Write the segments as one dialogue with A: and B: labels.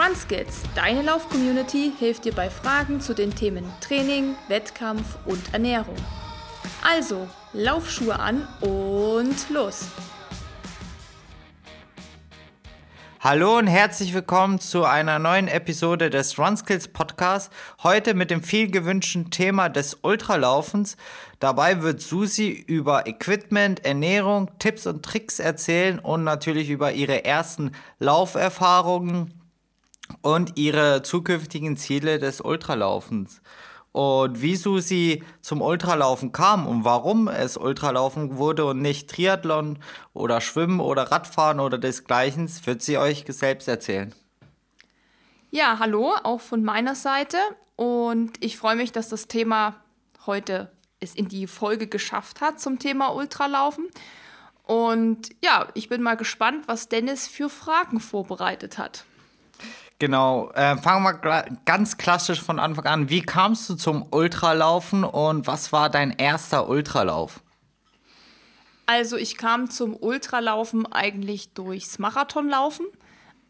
A: RunSkills, deine Lauf-Community, hilft dir bei Fragen zu den Themen Training, Wettkampf und Ernährung. Also, Laufschuhe an und los!
B: Hallo und herzlich willkommen zu einer neuen Episode des RunSkills Podcast. Heute mit dem viel gewünschten Thema des Ultralaufens. Dabei wird Susi über Equipment, Ernährung, Tipps und Tricks erzählen und natürlich über ihre ersten Lauferfahrungen und ihre zukünftigen Ziele des Ultralaufens. Und wie Susi zum Ultralaufen kam und warum es Ultralaufen wurde und nicht Triathlon oder Schwimmen oder Radfahren oder desgleichen, wird sie euch selbst erzählen.
A: Ja, hallo, auch von meiner Seite. Und ich freue mich, dass das Thema heute es in die Folge geschafft hat zum Thema Ultralaufen. Und ja, ich bin mal gespannt, was Dennis für Fragen vorbereitet hat.
B: Genau, äh, fangen wir ganz klassisch von Anfang an. Wie kamst du zum Ultralaufen und was war dein erster Ultralauf?
A: Also ich kam zum Ultralaufen eigentlich durchs Marathonlaufen.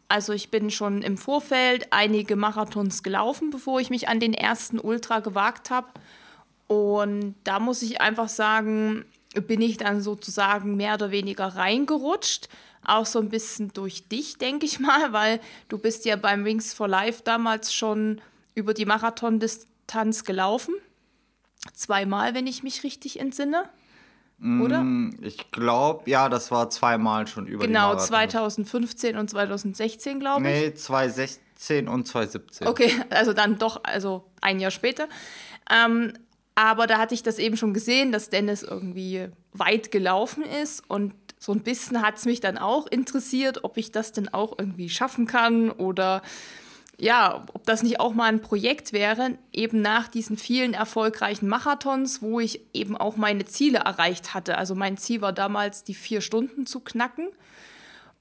A: Also ich bin schon im Vorfeld einige Marathons gelaufen, bevor ich mich an den ersten Ultra gewagt habe. Und da muss ich einfach sagen, bin ich dann sozusagen mehr oder weniger reingerutscht auch so ein bisschen durch dich, denke ich mal, weil du bist ja beim Wings for Life damals schon über die Marathondistanz gelaufen. Zweimal, wenn ich mich richtig entsinne. Oder?
B: Mm, ich glaube, ja, das war zweimal schon über
A: Genau, 2015 und 2016, glaube
B: ich. Nee, 2016 und 2017.
A: Okay, also dann doch, also ein Jahr später. Ähm, aber da hatte ich das eben schon gesehen, dass Dennis irgendwie weit gelaufen ist und so ein bisschen hat es mich dann auch interessiert, ob ich das denn auch irgendwie schaffen kann oder ja, ob das nicht auch mal ein Projekt wäre, eben nach diesen vielen erfolgreichen Marathons, wo ich eben auch meine Ziele erreicht hatte. Also mein Ziel war damals, die vier Stunden zu knacken.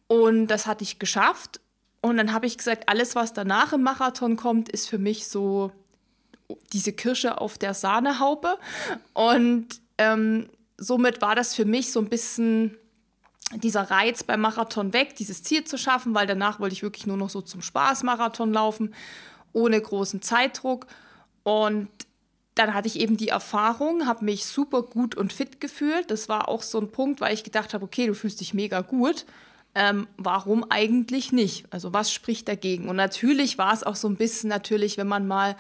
A: Und das hatte ich geschafft. Und dann habe ich gesagt, alles, was danach im Marathon kommt, ist für mich so diese Kirsche auf der Sahnehaube. Und ähm, somit war das für mich so ein bisschen dieser Reiz beim Marathon weg, dieses Ziel zu schaffen, weil danach wollte ich wirklich nur noch so zum Spaß Marathon laufen, ohne großen Zeitdruck. Und dann hatte ich eben die Erfahrung, habe mich super gut und fit gefühlt. Das war auch so ein Punkt, weil ich gedacht habe, okay, du fühlst dich mega gut. Ähm, warum eigentlich nicht? Also was spricht dagegen? Und natürlich war es auch so ein bisschen natürlich, wenn man mal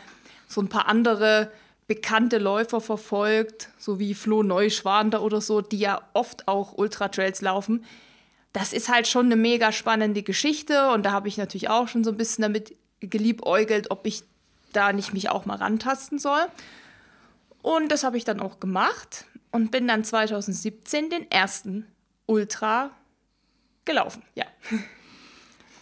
A: so ein paar andere bekannte Läufer verfolgt, so wie Flo Neuschwander oder so, die ja oft auch Ultra-Trails laufen. Das ist halt schon eine mega spannende Geschichte und da habe ich natürlich auch schon so ein bisschen damit geliebäugelt, ob ich da nicht mich auch mal rantasten soll. Und das habe ich dann auch gemacht und bin dann 2017 den ersten Ultra gelaufen, ja.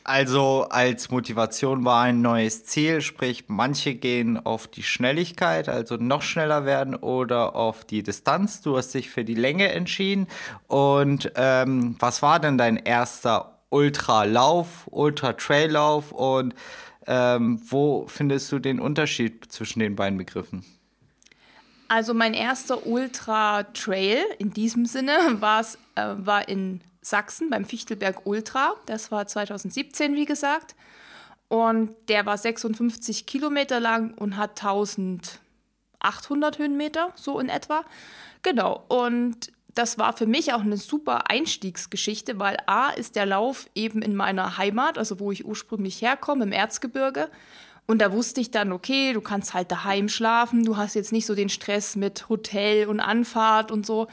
B: Also als Motivation war ein neues Ziel, sprich manche gehen auf die Schnelligkeit, also noch schneller werden oder auf die Distanz. Du hast dich für die Länge entschieden. Und ähm, was war denn dein erster Ultralauf, Ultra-Traillauf und ähm, wo findest du den Unterschied zwischen den beiden Begriffen?
A: Also mein erster Ultra-Trail in diesem Sinne äh, war in Sachsen beim Fichtelberg Ultra. Das war 2017, wie gesagt. Und der war 56 Kilometer lang und hat 1800 Höhenmeter, so in etwa. Genau. Und das war für mich auch eine super Einstiegsgeschichte, weil A ist der Lauf eben in meiner Heimat, also wo ich ursprünglich herkomme, im Erzgebirge. Und da wusste ich dann, okay, du kannst halt daheim schlafen, du hast jetzt nicht so den Stress mit Hotel und Anfahrt und so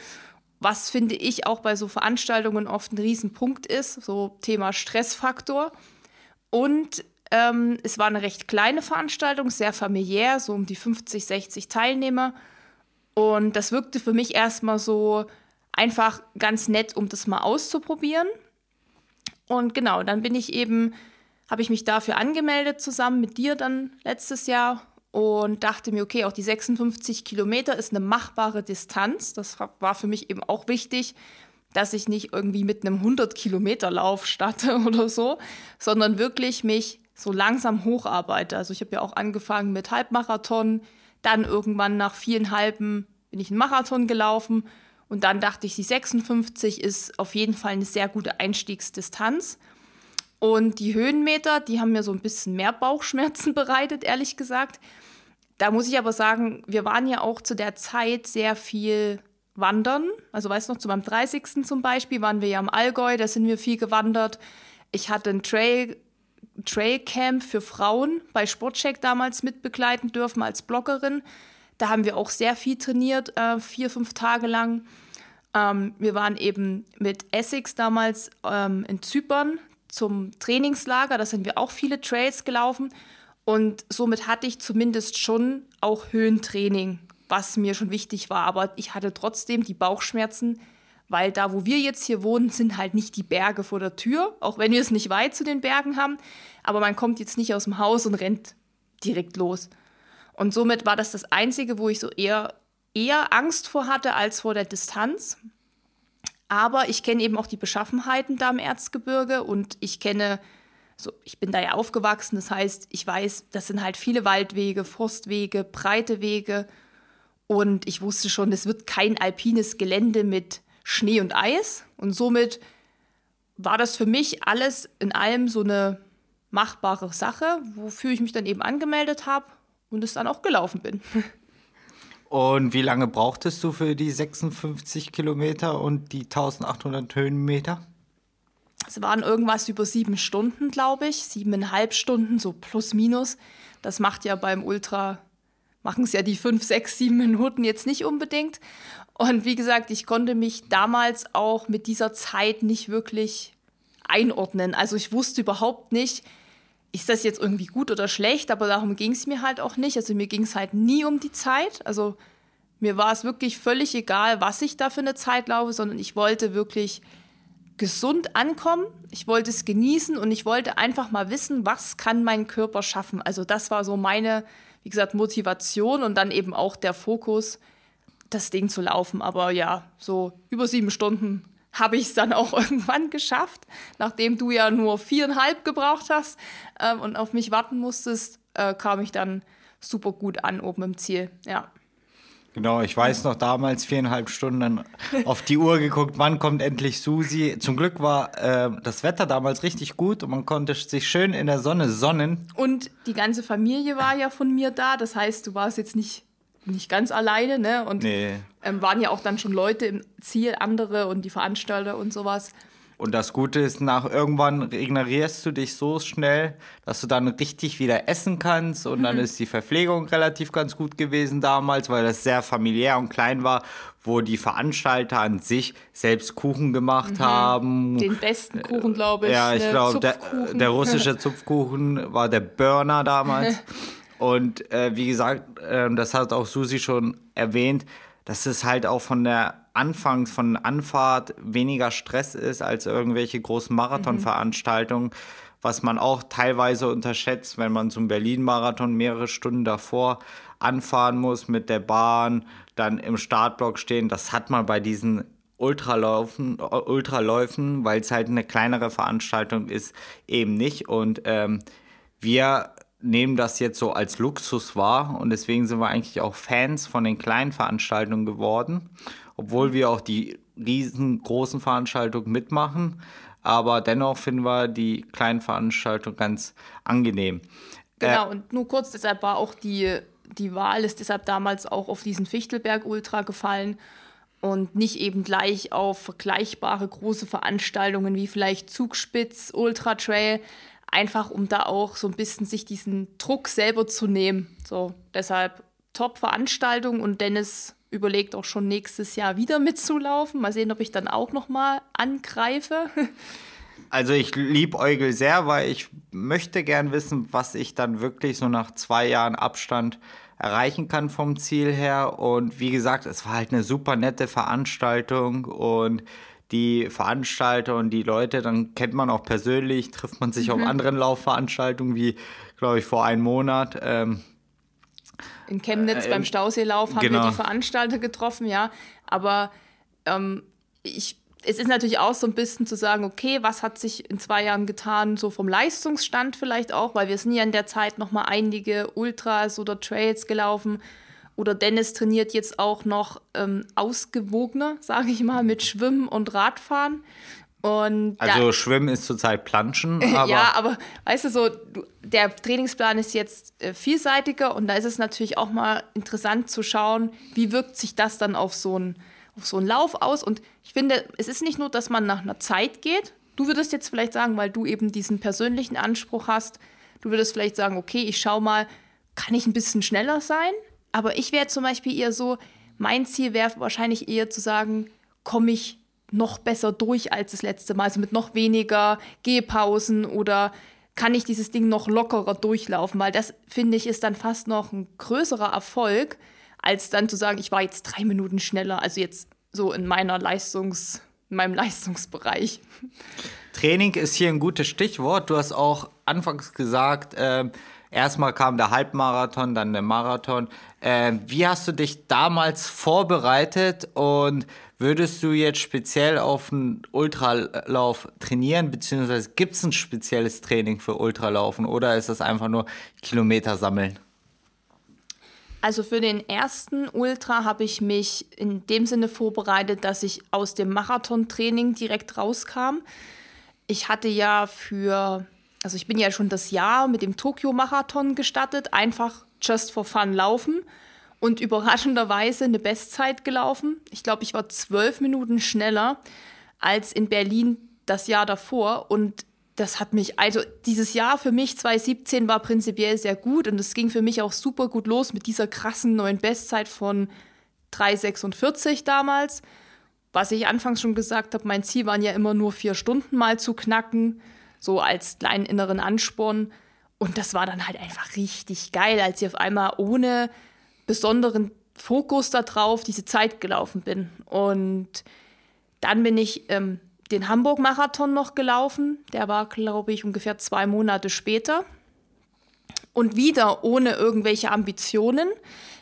A: was finde ich auch bei so Veranstaltungen oft ein Riesenpunkt ist, so Thema Stressfaktor. Und ähm, es war eine recht kleine Veranstaltung, sehr familiär, so um die 50, 60 Teilnehmer. Und das wirkte für mich erstmal so einfach ganz nett, um das mal auszuprobieren. Und genau, dann bin ich eben, habe ich mich dafür angemeldet, zusammen mit dir dann letztes Jahr und dachte mir, okay, auch die 56 Kilometer ist eine machbare Distanz. Das war für mich eben auch wichtig, dass ich nicht irgendwie mit einem 100 Kilometer Lauf starte oder so, sondern wirklich mich so langsam hocharbeite. Also ich habe ja auch angefangen mit Halbmarathon, dann irgendwann nach vielen Halben bin ich einen Marathon gelaufen und dann dachte ich, die 56 ist auf jeden Fall eine sehr gute Einstiegsdistanz. Und die Höhenmeter, die haben mir so ein bisschen mehr Bauchschmerzen bereitet, ehrlich gesagt. Da muss ich aber sagen, wir waren ja auch zu der Zeit sehr viel wandern. Also weißt du noch, zu meinem 30. zum Beispiel waren wir ja im Allgäu, da sind wir viel gewandert. Ich hatte ein Trail, Trailcamp für Frauen bei Sportcheck damals mitbegleiten dürfen als Bloggerin. Da haben wir auch sehr viel trainiert, äh, vier, fünf Tage lang. Ähm, wir waren eben mit Essex damals ähm, in Zypern zum Trainingslager. Da sind wir auch viele Trails gelaufen. Und somit hatte ich zumindest schon auch Höhentraining, was mir schon wichtig war. Aber ich hatte trotzdem die Bauchschmerzen, weil da, wo wir jetzt hier wohnen, sind halt nicht die Berge vor der Tür, auch wenn wir es nicht weit zu den Bergen haben. Aber man kommt jetzt nicht aus dem Haus und rennt direkt los. Und somit war das das Einzige, wo ich so eher, eher Angst vor hatte als vor der Distanz. Aber ich kenne eben auch die Beschaffenheiten da im Erzgebirge und ich kenne, so, ich bin da ja aufgewachsen, das heißt, ich weiß, das sind halt viele Waldwege, Forstwege, breite Wege. Und ich wusste schon, es wird kein alpines Gelände mit Schnee und Eis. Und somit war das für mich alles in allem so eine machbare Sache, wofür ich mich dann eben angemeldet habe und es dann auch gelaufen bin.
B: Und wie lange brauchtest du für die 56 Kilometer und die 1800 Höhenmeter?
A: Es waren irgendwas über sieben Stunden, glaube ich. Siebeneinhalb Stunden, so plus minus. Das macht ja beim Ultra, machen es ja die fünf, sechs, sieben Minuten jetzt nicht unbedingt. Und wie gesagt, ich konnte mich damals auch mit dieser Zeit nicht wirklich einordnen. Also ich wusste überhaupt nicht, ist das jetzt irgendwie gut oder schlecht, aber darum ging es mir halt auch nicht. Also mir ging es halt nie um die Zeit. Also mir war es wirklich völlig egal, was ich da für eine Zeit laufe, sondern ich wollte wirklich gesund ankommen. Ich wollte es genießen und ich wollte einfach mal wissen, was kann mein Körper schaffen. Also das war so meine, wie gesagt, Motivation und dann eben auch der Fokus, das Ding zu laufen. Aber ja, so über sieben Stunden habe ich es dann auch irgendwann geschafft, nachdem du ja nur viereinhalb gebraucht hast ähm, und auf mich warten musstest, äh, kam ich dann super gut an oben im Ziel. Ja.
B: Genau, ich weiß noch damals viereinhalb Stunden auf die Uhr geguckt, wann kommt endlich Susi. Zum Glück war äh, das Wetter damals richtig gut und man konnte sich schön in der Sonne sonnen.
A: Und die ganze Familie war ja von mir da, das heißt, du warst jetzt nicht nicht ganz alleine, ne? Und nee. ähm, waren ja auch dann schon Leute im Ziel, andere und die Veranstalter und sowas.
B: Und das Gute ist, nach irgendwann regenerierst du dich so schnell, dass du dann richtig wieder essen kannst. Und mhm. dann ist die Verpflegung relativ ganz gut gewesen damals, weil das sehr familiär und klein war, wo die Veranstalter an sich selbst Kuchen gemacht mhm. haben.
A: Den besten Kuchen, glaube ich.
B: Ja, ich glaube, der, der, russische Zupfkuchen war der Burner damals. Und äh, wie gesagt, äh, das hat auch Susi schon erwähnt, dass es halt auch von der Anfangs, von Anfahrt weniger Stress ist als irgendwelche großen Marathonveranstaltungen, mhm. was man auch teilweise unterschätzt, wenn man zum Berlin-Marathon mehrere Stunden davor anfahren muss mit der Bahn, dann im Startblock stehen. Das hat man bei diesen Ultralaufen, Ultraläufen, weil es halt eine kleinere Veranstaltung ist, eben nicht. Und ähm, wir nehmen das jetzt so als Luxus wahr und deswegen sind wir eigentlich auch Fans von den kleinen Veranstaltungen geworden, obwohl wir auch die riesengroßen Veranstaltungen mitmachen. Aber dennoch finden wir die kleinen Veranstaltungen ganz angenehm.
A: Genau, äh, und nur kurz, deshalb war auch die, die Wahl, ist deshalb damals auch auf diesen Fichtelberg Ultra gefallen und nicht eben gleich auf vergleichbare große Veranstaltungen wie vielleicht Zugspitz, Ultra Trail, einfach um da auch so ein bisschen sich diesen Druck selber zu nehmen. So, deshalb Top-Veranstaltung und Dennis überlegt auch schon nächstes Jahr wieder mitzulaufen. Mal sehen, ob ich dann auch noch mal angreife.
B: Also ich liebe Eugel sehr, weil ich möchte gern wissen, was ich dann wirklich so nach zwei Jahren Abstand erreichen kann vom Ziel her. Und wie gesagt, es war halt eine super nette Veranstaltung und die Veranstalter und die Leute, dann kennt man auch persönlich, trifft man sich mhm. auf anderen Laufveranstaltungen, wie, glaube ich, vor einem Monat. Ähm,
A: in Chemnitz äh, beim Stauseelauf haben genau. wir die Veranstalter getroffen, ja. Aber ähm, ich, es ist natürlich auch so ein bisschen zu sagen, okay, was hat sich in zwei Jahren getan, so vom Leistungsstand vielleicht auch, weil wir sind ja in der Zeit nochmal einige Ultras oder Trails gelaufen oder Dennis trainiert jetzt auch noch ähm, ausgewogener, sage ich mal, mit Schwimmen und Radfahren. Und
B: also da, Schwimmen ist zurzeit Planschen.
A: Aber ja, aber weißt du so, der Trainingsplan ist jetzt äh, vielseitiger und da ist es natürlich auch mal interessant zu schauen, wie wirkt sich das dann auf so einen auf so einen Lauf aus. Und ich finde, es ist nicht nur, dass man nach einer Zeit geht. Du würdest jetzt vielleicht sagen, weil du eben diesen persönlichen Anspruch hast, du würdest vielleicht sagen, okay, ich schau mal, kann ich ein bisschen schneller sein? Aber ich wäre zum Beispiel eher so, mein Ziel wäre wahrscheinlich eher zu sagen, komme ich noch besser durch als das letzte Mal, also mit noch weniger Gehpausen oder kann ich dieses Ding noch lockerer durchlaufen, weil das finde ich ist dann fast noch ein größerer Erfolg, als dann zu sagen, ich war jetzt drei Minuten schneller, also jetzt so in meiner Leistungs, in meinem Leistungsbereich.
B: Training ist hier ein gutes Stichwort. Du hast auch anfangs gesagt, äh, erstmal kam der Halbmarathon, dann der Marathon. Äh, wie hast du dich damals vorbereitet und Würdest du jetzt speziell auf einen Ultralauf trainieren, beziehungsweise gibt es ein spezielles Training für Ultralaufen oder ist das einfach nur Kilometer sammeln?
A: Also für den ersten Ultra habe ich mich in dem Sinne vorbereitet, dass ich aus dem Marathontraining direkt rauskam. Ich hatte ja für, also ich bin ja schon das Jahr mit dem Tokio-Marathon gestartet, einfach just for fun laufen und überraschenderweise eine Bestzeit gelaufen. Ich glaube, ich war zwölf Minuten schneller als in Berlin das Jahr davor. Und das hat mich, also dieses Jahr für mich 2017 war prinzipiell sehr gut und es ging für mich auch super gut los mit dieser krassen neuen Bestzeit von 3,46 damals. Was ich anfangs schon gesagt habe, mein Ziel waren ja immer nur vier Stunden mal zu knacken, so als kleinen inneren Ansporn. Und das war dann halt einfach richtig geil, als ich auf einmal ohne besonderen Fokus darauf diese Zeit gelaufen bin. Und dann bin ich ähm, den Hamburg-Marathon noch gelaufen. Der war, glaube ich, ungefähr zwei Monate später. Und wieder ohne irgendwelche Ambitionen.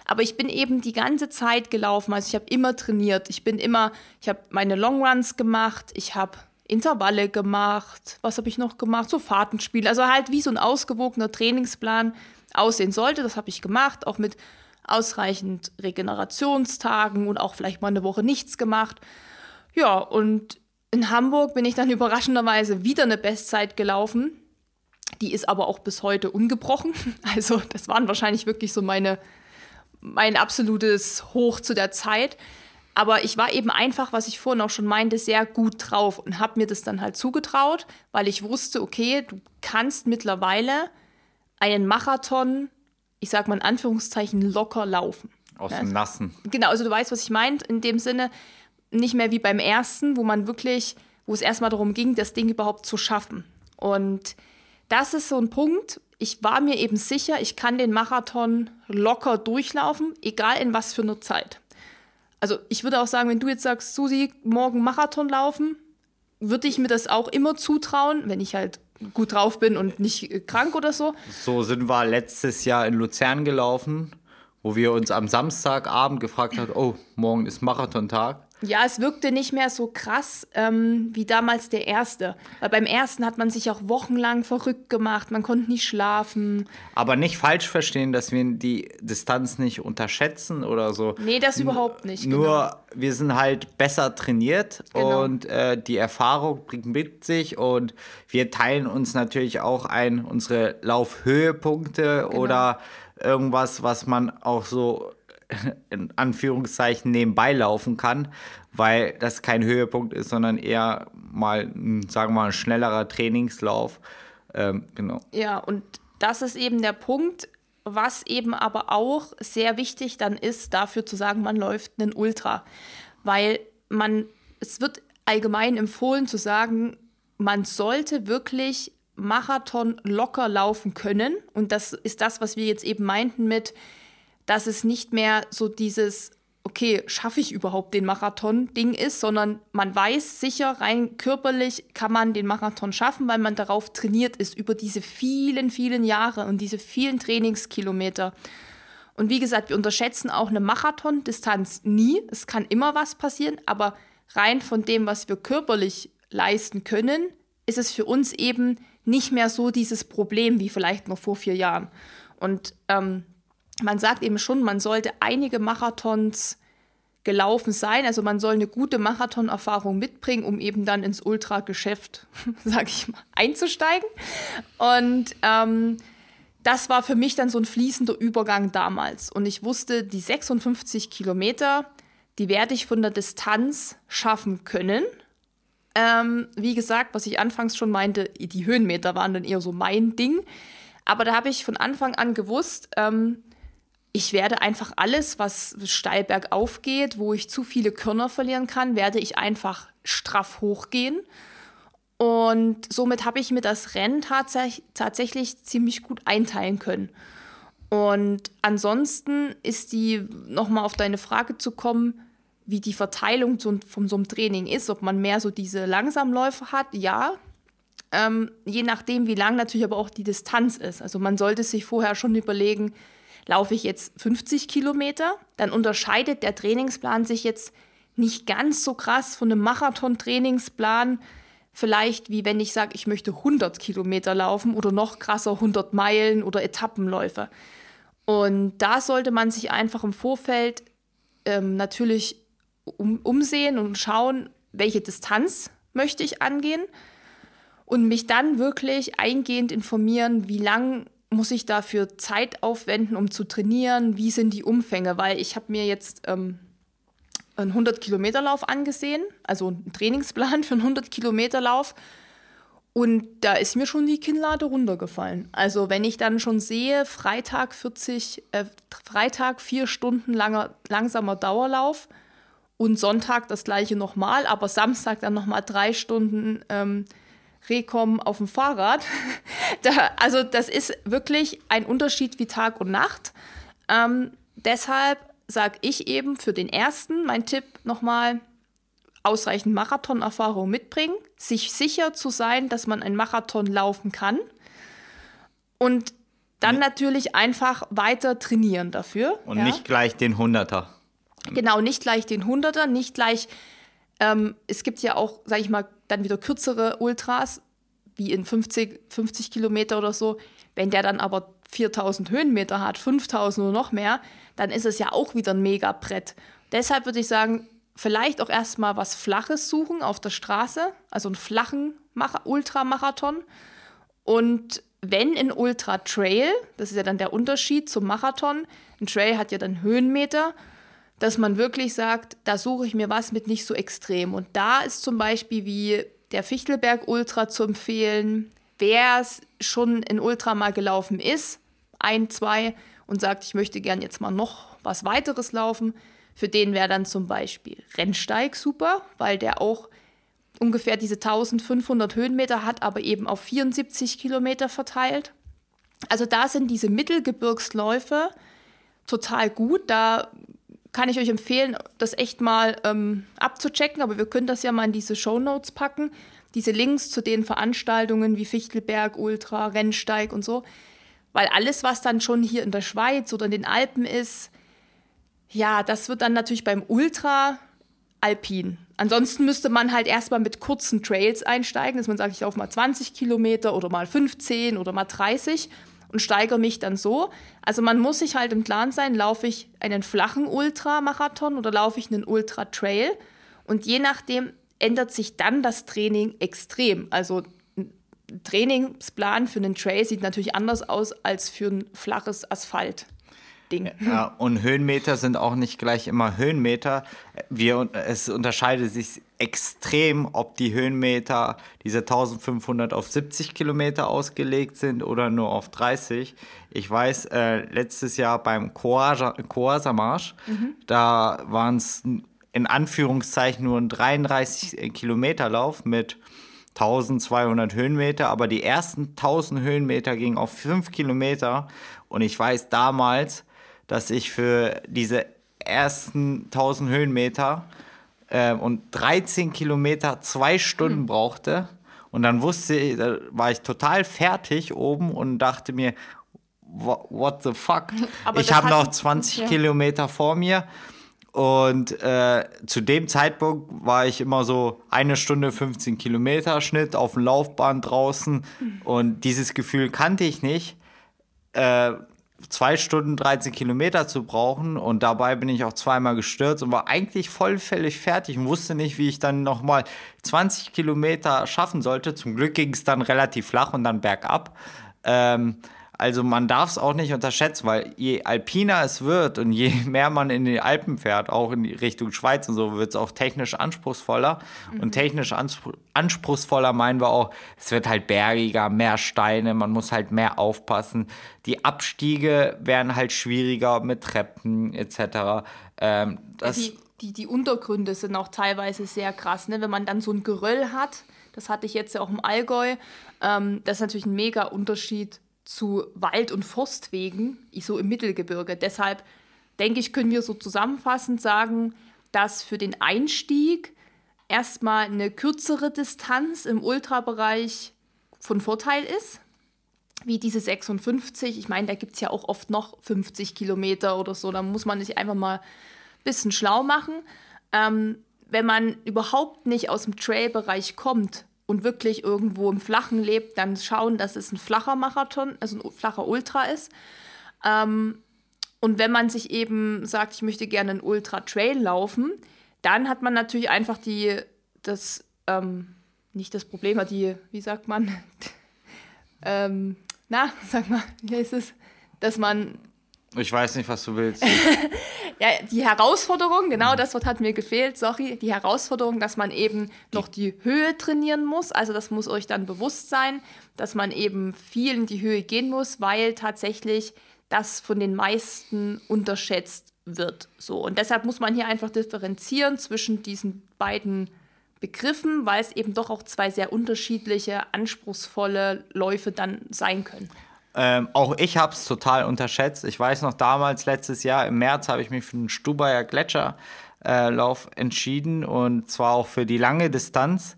A: Aber ich bin eben die ganze Zeit gelaufen. Also ich habe immer trainiert. Ich bin immer, ich habe meine Longruns gemacht. Ich habe Intervalle gemacht. Was habe ich noch gemacht? So Fahrtenspiele. Also halt wie so ein ausgewogener Trainingsplan aussehen sollte. Das habe ich gemacht. Auch mit ausreichend Regenerationstagen und auch vielleicht mal eine Woche nichts gemacht. Ja, und in Hamburg bin ich dann überraschenderweise wieder eine Bestzeit gelaufen. Die ist aber auch bis heute ungebrochen. Also das waren wahrscheinlich wirklich so meine, mein absolutes Hoch zu der Zeit. Aber ich war eben einfach, was ich vorhin auch schon meinte, sehr gut drauf und habe mir das dann halt zugetraut, weil ich wusste, okay, du kannst mittlerweile einen Marathon ich sag mal in Anführungszeichen, locker laufen.
B: Aus dem Nassen.
A: Genau, also du weißt, was ich meine. In dem Sinne, nicht mehr wie beim ersten, wo man wirklich, wo es erstmal darum ging, das Ding überhaupt zu schaffen. Und das ist so ein Punkt. Ich war mir eben sicher, ich kann den Marathon locker durchlaufen, egal in was für einer Zeit. Also ich würde auch sagen, wenn du jetzt sagst, Susi, morgen Marathon laufen, würde ich mir das auch immer zutrauen, wenn ich halt gut drauf bin und nicht äh, krank oder so.
B: So sind wir letztes Jahr in Luzern gelaufen, wo wir uns am Samstagabend gefragt haben, oh, morgen ist Marathontag.
A: Ja, es wirkte nicht mehr so krass ähm, wie damals der erste. Weil beim ersten hat man sich auch wochenlang verrückt gemacht, man konnte nicht schlafen.
B: Aber nicht falsch verstehen, dass wir die Distanz nicht unterschätzen oder so.
A: Nee, das überhaupt nicht.
B: Nur genau. wir sind halt besser trainiert genau. und äh, die Erfahrung bringt mit sich und wir teilen uns natürlich auch ein unsere Laufhöhepunkte genau. oder irgendwas, was man auch so in Anführungszeichen nebenbei laufen kann, weil das kein Höhepunkt ist, sondern eher mal, sagen wir mal, ein schnellerer Trainingslauf. Ähm, genau.
A: Ja, und das ist eben der Punkt, was eben aber auch sehr wichtig dann ist, dafür zu sagen, man läuft einen Ultra. Weil man, es wird allgemein empfohlen zu sagen, man sollte wirklich Marathon locker laufen können. Und das ist das, was wir jetzt eben meinten mit, dass es nicht mehr so dieses, okay, schaffe ich überhaupt den Marathon-Ding ist, sondern man weiß sicher, rein körperlich kann man den Marathon schaffen, weil man darauf trainiert ist, über diese vielen, vielen Jahre und diese vielen Trainingskilometer. Und wie gesagt, wir unterschätzen auch eine Marathon-Distanz nie. Es kann immer was passieren, aber rein von dem, was wir körperlich leisten können, ist es für uns eben nicht mehr so dieses Problem wie vielleicht noch vor vier Jahren. Und ähm, man sagt eben schon, man sollte einige Marathons gelaufen sein. Also man soll eine gute Marathonerfahrung mitbringen, um eben dann ins Ultrageschäft, sag ich mal, einzusteigen. Und ähm, das war für mich dann so ein fließender Übergang damals. Und ich wusste, die 56 Kilometer, die werde ich von der Distanz schaffen können. Ähm, wie gesagt, was ich anfangs schon meinte, die Höhenmeter waren dann eher so mein Ding. Aber da habe ich von Anfang an gewusst, ähm, ich werde einfach alles, was steil bergauf geht, wo ich zu viele Körner verlieren kann, werde ich einfach straff hochgehen. Und somit habe ich mir das Rennen tats tatsächlich ziemlich gut einteilen können. Und ansonsten ist die, nochmal auf deine Frage zu kommen, wie die Verteilung von so einem Training ist, ob man mehr so diese Langsamläufe hat, ja. Ähm, je nachdem, wie lang natürlich aber auch die Distanz ist. Also man sollte sich vorher schon überlegen, laufe ich jetzt 50 Kilometer, dann unterscheidet der Trainingsplan sich jetzt nicht ganz so krass von einem Marathon-Trainingsplan, vielleicht wie wenn ich sage, ich möchte 100 Kilometer laufen oder noch krasser 100 Meilen oder Etappenläufe. Und da sollte man sich einfach im Vorfeld ähm, natürlich um, umsehen und schauen, welche Distanz möchte ich angehen und mich dann wirklich eingehend informieren, wie lang muss ich dafür Zeit aufwenden, um zu trainieren, wie sind die Umfänge, weil ich habe mir jetzt ähm, einen 100-Kilometer-Lauf angesehen, also einen Trainingsplan für einen 100-Kilometer-Lauf. Und da ist mir schon die Kinnlade runtergefallen. Also wenn ich dann schon sehe, Freitag 40, äh, Freitag vier Stunden langer, langsamer Dauerlauf und Sonntag das gleiche nochmal, aber Samstag dann nochmal drei Stunden ähm, Rekom auf dem Fahrrad. da, also das ist wirklich ein Unterschied wie Tag und Nacht. Ähm, deshalb sage ich eben für den ersten, mein Tipp nochmal, ausreichend Marathonerfahrung mitbringen, sich sicher zu sein, dass man einen Marathon laufen kann und dann natürlich einfach weiter trainieren dafür.
B: Und ja. nicht gleich den Hunderter.
A: Genau, nicht gleich den Hunderter, nicht gleich, ähm, es gibt ja auch, sage ich mal, dann wieder kürzere Ultras, wie in 50, 50 Kilometer oder so. Wenn der dann aber 4000 Höhenmeter hat, 5000 oder noch mehr, dann ist es ja auch wieder ein Megabrett. Deshalb würde ich sagen, vielleicht auch erstmal was Flaches suchen auf der Straße, also einen flachen Ultramarathon. Und wenn ein Ultra-Trail, das ist ja dann der Unterschied zum Marathon, ein Trail hat ja dann Höhenmeter, dass man wirklich sagt, da suche ich mir was mit nicht so extrem. Und da ist zum Beispiel wie der Fichtelberg Ultra zu empfehlen. Wer schon in Ultra mal gelaufen ist, ein, zwei, und sagt, ich möchte gern jetzt mal noch was weiteres laufen, für den wäre dann zum Beispiel Rennsteig super, weil der auch ungefähr diese 1500 Höhenmeter hat, aber eben auf 74 Kilometer verteilt. Also da sind diese Mittelgebirgsläufe total gut. Da kann ich euch empfehlen, das echt mal ähm, abzuchecken, aber wir können das ja mal in diese Show Notes packen. Diese Links zu den Veranstaltungen wie Fichtelberg, Ultra, Rennsteig und so. Weil alles, was dann schon hier in der Schweiz oder in den Alpen ist, ja, das wird dann natürlich beim Ultra alpin. Ansonsten müsste man halt erstmal mit kurzen Trails einsteigen, dass man sagt, ich laufe mal 20 Kilometer oder mal 15 oder mal 30 und steigere mich dann so. Also man muss sich halt im Plan sein, laufe ich einen flachen Ultramarathon oder laufe ich einen Ultra-Trail. Und je nachdem ändert sich dann das Training extrem. Also ein Trainingsplan für einen Trail sieht natürlich anders aus als für ein flaches Asphalt.
B: Ding. Ja, und Höhenmeter sind auch nicht gleich immer Höhenmeter. Wir, es unterscheidet sich extrem, ob die Höhenmeter, diese 1500 auf 70 Kilometer ausgelegt sind oder nur auf 30. Ich weiß, äh, letztes Jahr beim Koasa-Marsch, mhm. da waren es in Anführungszeichen nur ein 33 Kilometer Lauf mit 1200 Höhenmeter, aber die ersten 1000 Höhenmeter gingen auf 5 Kilometer und ich weiß damals, dass ich für diese ersten 1000 Höhenmeter äh, und 13 Kilometer zwei Stunden mhm. brauchte. Und dann wusste ich, da war ich total fertig oben und dachte mir, what the fuck? Aber ich habe noch 20 ja. Kilometer vor mir. Und äh, zu dem Zeitpunkt war ich immer so eine Stunde 15 Kilometer Schnitt auf dem Laufband draußen. Mhm. Und dieses Gefühl kannte ich nicht. Äh, zwei Stunden 13 Kilometer zu brauchen und dabei bin ich auch zweimal gestürzt und war eigentlich vollfällig fertig und wusste nicht, wie ich dann nochmal 20 Kilometer schaffen sollte. Zum Glück ging es dann relativ flach und dann bergab. Ähm, also man darf es auch nicht unterschätzen, weil je alpiner es wird und je mehr man in die Alpen fährt, auch in die Richtung Schweiz und so, wird es auch technisch anspruchsvoller. Mhm. Und technisch anspruchsvoller meinen wir auch, es wird halt bergiger, mehr Steine, man muss halt mehr aufpassen. Die Abstiege werden halt schwieriger mit Treppen etc. Ähm,
A: die, die, die Untergründe sind auch teilweise sehr krass, ne? wenn man dann so ein Geröll hat. Das hatte ich jetzt ja auch im Allgäu. Ähm, das ist natürlich ein mega Unterschied zu Wald- und Forstwegen, so im Mittelgebirge. Deshalb denke ich, können wir so zusammenfassend sagen, dass für den Einstieg erstmal eine kürzere Distanz im Ultrabereich von Vorteil ist, wie diese 56. Ich meine, da gibt es ja auch oft noch 50 Kilometer oder so. Da muss man sich einfach mal ein bisschen schlau machen. Ähm, wenn man überhaupt nicht aus dem Trailbereich kommt, und wirklich irgendwo im Flachen lebt, dann schauen, dass es ein flacher Marathon, also ein flacher Ultra ist. Ähm, und wenn man sich eben sagt, ich möchte gerne einen Ultra-Trail laufen, dann hat man natürlich einfach die, das, ähm, nicht das Problem, aber die, wie sagt man, ähm, na, sag mal, wie heißt es, dass man
B: ich weiß nicht, was du willst.
A: ja, die Herausforderung, genau das Wort hat mir gefehlt, sorry. Die Herausforderung, dass man eben noch die Höhe trainieren muss. Also das muss euch dann bewusst sein, dass man eben viel in die Höhe gehen muss, weil tatsächlich das von den meisten unterschätzt wird. So. Und deshalb muss man hier einfach differenzieren zwischen diesen beiden Begriffen, weil es eben doch auch zwei sehr unterschiedliche, anspruchsvolle Läufe dann sein können.
B: Ähm, auch ich habe es total unterschätzt. Ich weiß noch, damals, letztes Jahr im März, habe ich mich für den Stubaier Gletscherlauf äh, entschieden und zwar auch für die lange Distanz.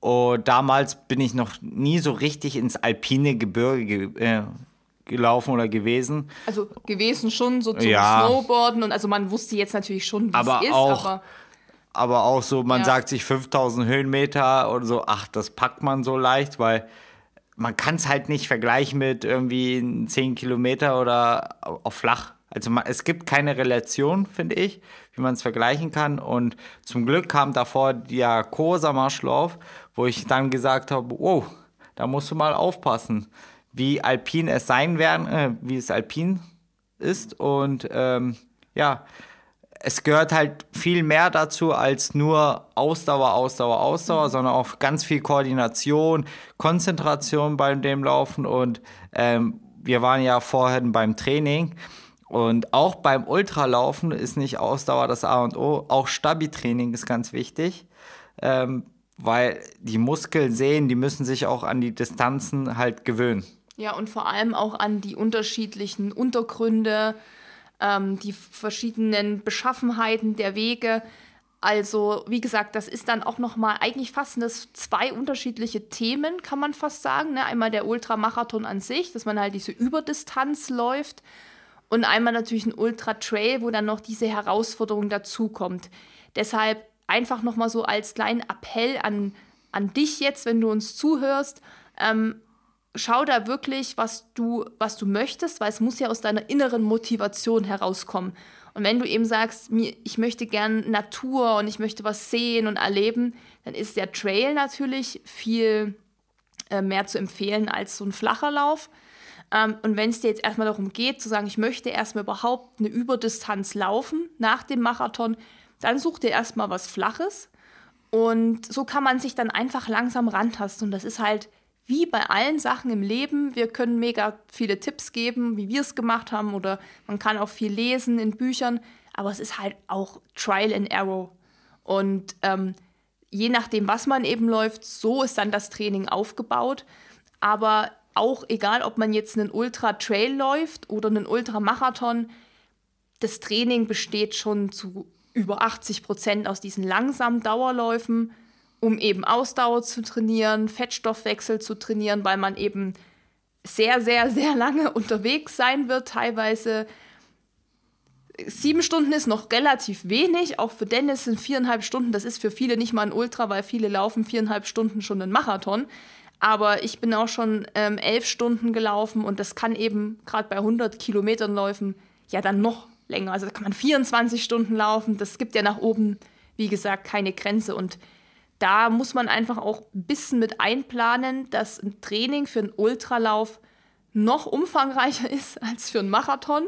B: Und damals bin ich noch nie so richtig ins alpine Gebirge ge äh, gelaufen oder gewesen.
A: Also gewesen schon, so zum ja. Snowboarden und also man wusste jetzt natürlich schon, wie es ist,
B: auch, aber aber auch so, man ja. sagt sich 5000 Höhenmeter oder so, ach, das packt man so leicht, weil man kann es halt nicht vergleichen mit irgendwie 10 Kilometer oder auf flach. Also man, es gibt keine Relation, finde ich, wie man es vergleichen kann. Und zum Glück kam davor der Kosa-Marschlauf, wo ich dann gesagt habe, wow, da musst du mal aufpassen, wie alpin es sein werden, äh, wie es alpin ist. Und ähm, ja, es gehört halt viel mehr dazu als nur Ausdauer, Ausdauer, Ausdauer, mhm. sondern auch ganz viel Koordination, Konzentration bei dem Laufen. Und ähm, wir waren ja vorhin beim Training. Und auch beim Ultralaufen ist nicht Ausdauer das A und O. Auch Stabi-Training ist ganz wichtig, ähm, weil die Muskeln sehen, die müssen sich auch an die Distanzen halt gewöhnen.
A: Ja, und vor allem auch an die unterschiedlichen Untergründe, ähm, die verschiedenen Beschaffenheiten der Wege. Also, wie gesagt, das ist dann auch nochmal, eigentlich fassen das zwei unterschiedliche Themen, kann man fast sagen. Ne? Einmal der Ultramarathon an sich, dass man halt diese Überdistanz läuft. Und einmal natürlich ein Ultra-Trail, wo dann noch diese Herausforderung dazukommt. Deshalb einfach nochmal so als kleinen Appell an, an dich jetzt, wenn du uns zuhörst. Ähm, schau da wirklich, was du, was du möchtest, weil es muss ja aus deiner inneren Motivation herauskommen. Und wenn du eben sagst, ich möchte gern Natur und ich möchte was sehen und erleben, dann ist der Trail natürlich viel äh, mehr zu empfehlen als so ein flacher Lauf. Ähm, und wenn es dir jetzt erstmal darum geht, zu sagen, ich möchte erstmal überhaupt eine Überdistanz laufen nach dem Marathon, dann such dir erstmal was Flaches. Und so kann man sich dann einfach langsam rantasten. Und das ist halt wie bei allen Sachen im Leben, wir können mega viele Tipps geben, wie wir es gemacht haben, oder man kann auch viel lesen in Büchern, aber es ist halt auch Trial and Error. Und ähm, je nachdem, was man eben läuft, so ist dann das Training aufgebaut. Aber auch egal, ob man jetzt einen Ultra-Trail läuft oder einen Ultramarathon, das Training besteht schon zu über 80 Prozent aus diesen langsamen Dauerläufen um eben Ausdauer zu trainieren, Fettstoffwechsel zu trainieren, weil man eben sehr, sehr, sehr lange unterwegs sein wird. Teilweise sieben Stunden ist noch relativ wenig. Auch für Dennis sind viereinhalb Stunden, das ist für viele nicht mal ein Ultra, weil viele laufen viereinhalb Stunden schon einen Marathon. Aber ich bin auch schon ähm, elf Stunden gelaufen und das kann eben gerade bei 100 Kilometern Läufen ja dann noch länger. Also da kann man 24 Stunden laufen. Das gibt ja nach oben, wie gesagt, keine Grenze. Und da muss man einfach auch ein bisschen mit einplanen, dass ein Training für einen Ultralauf noch umfangreicher ist als für einen Marathon.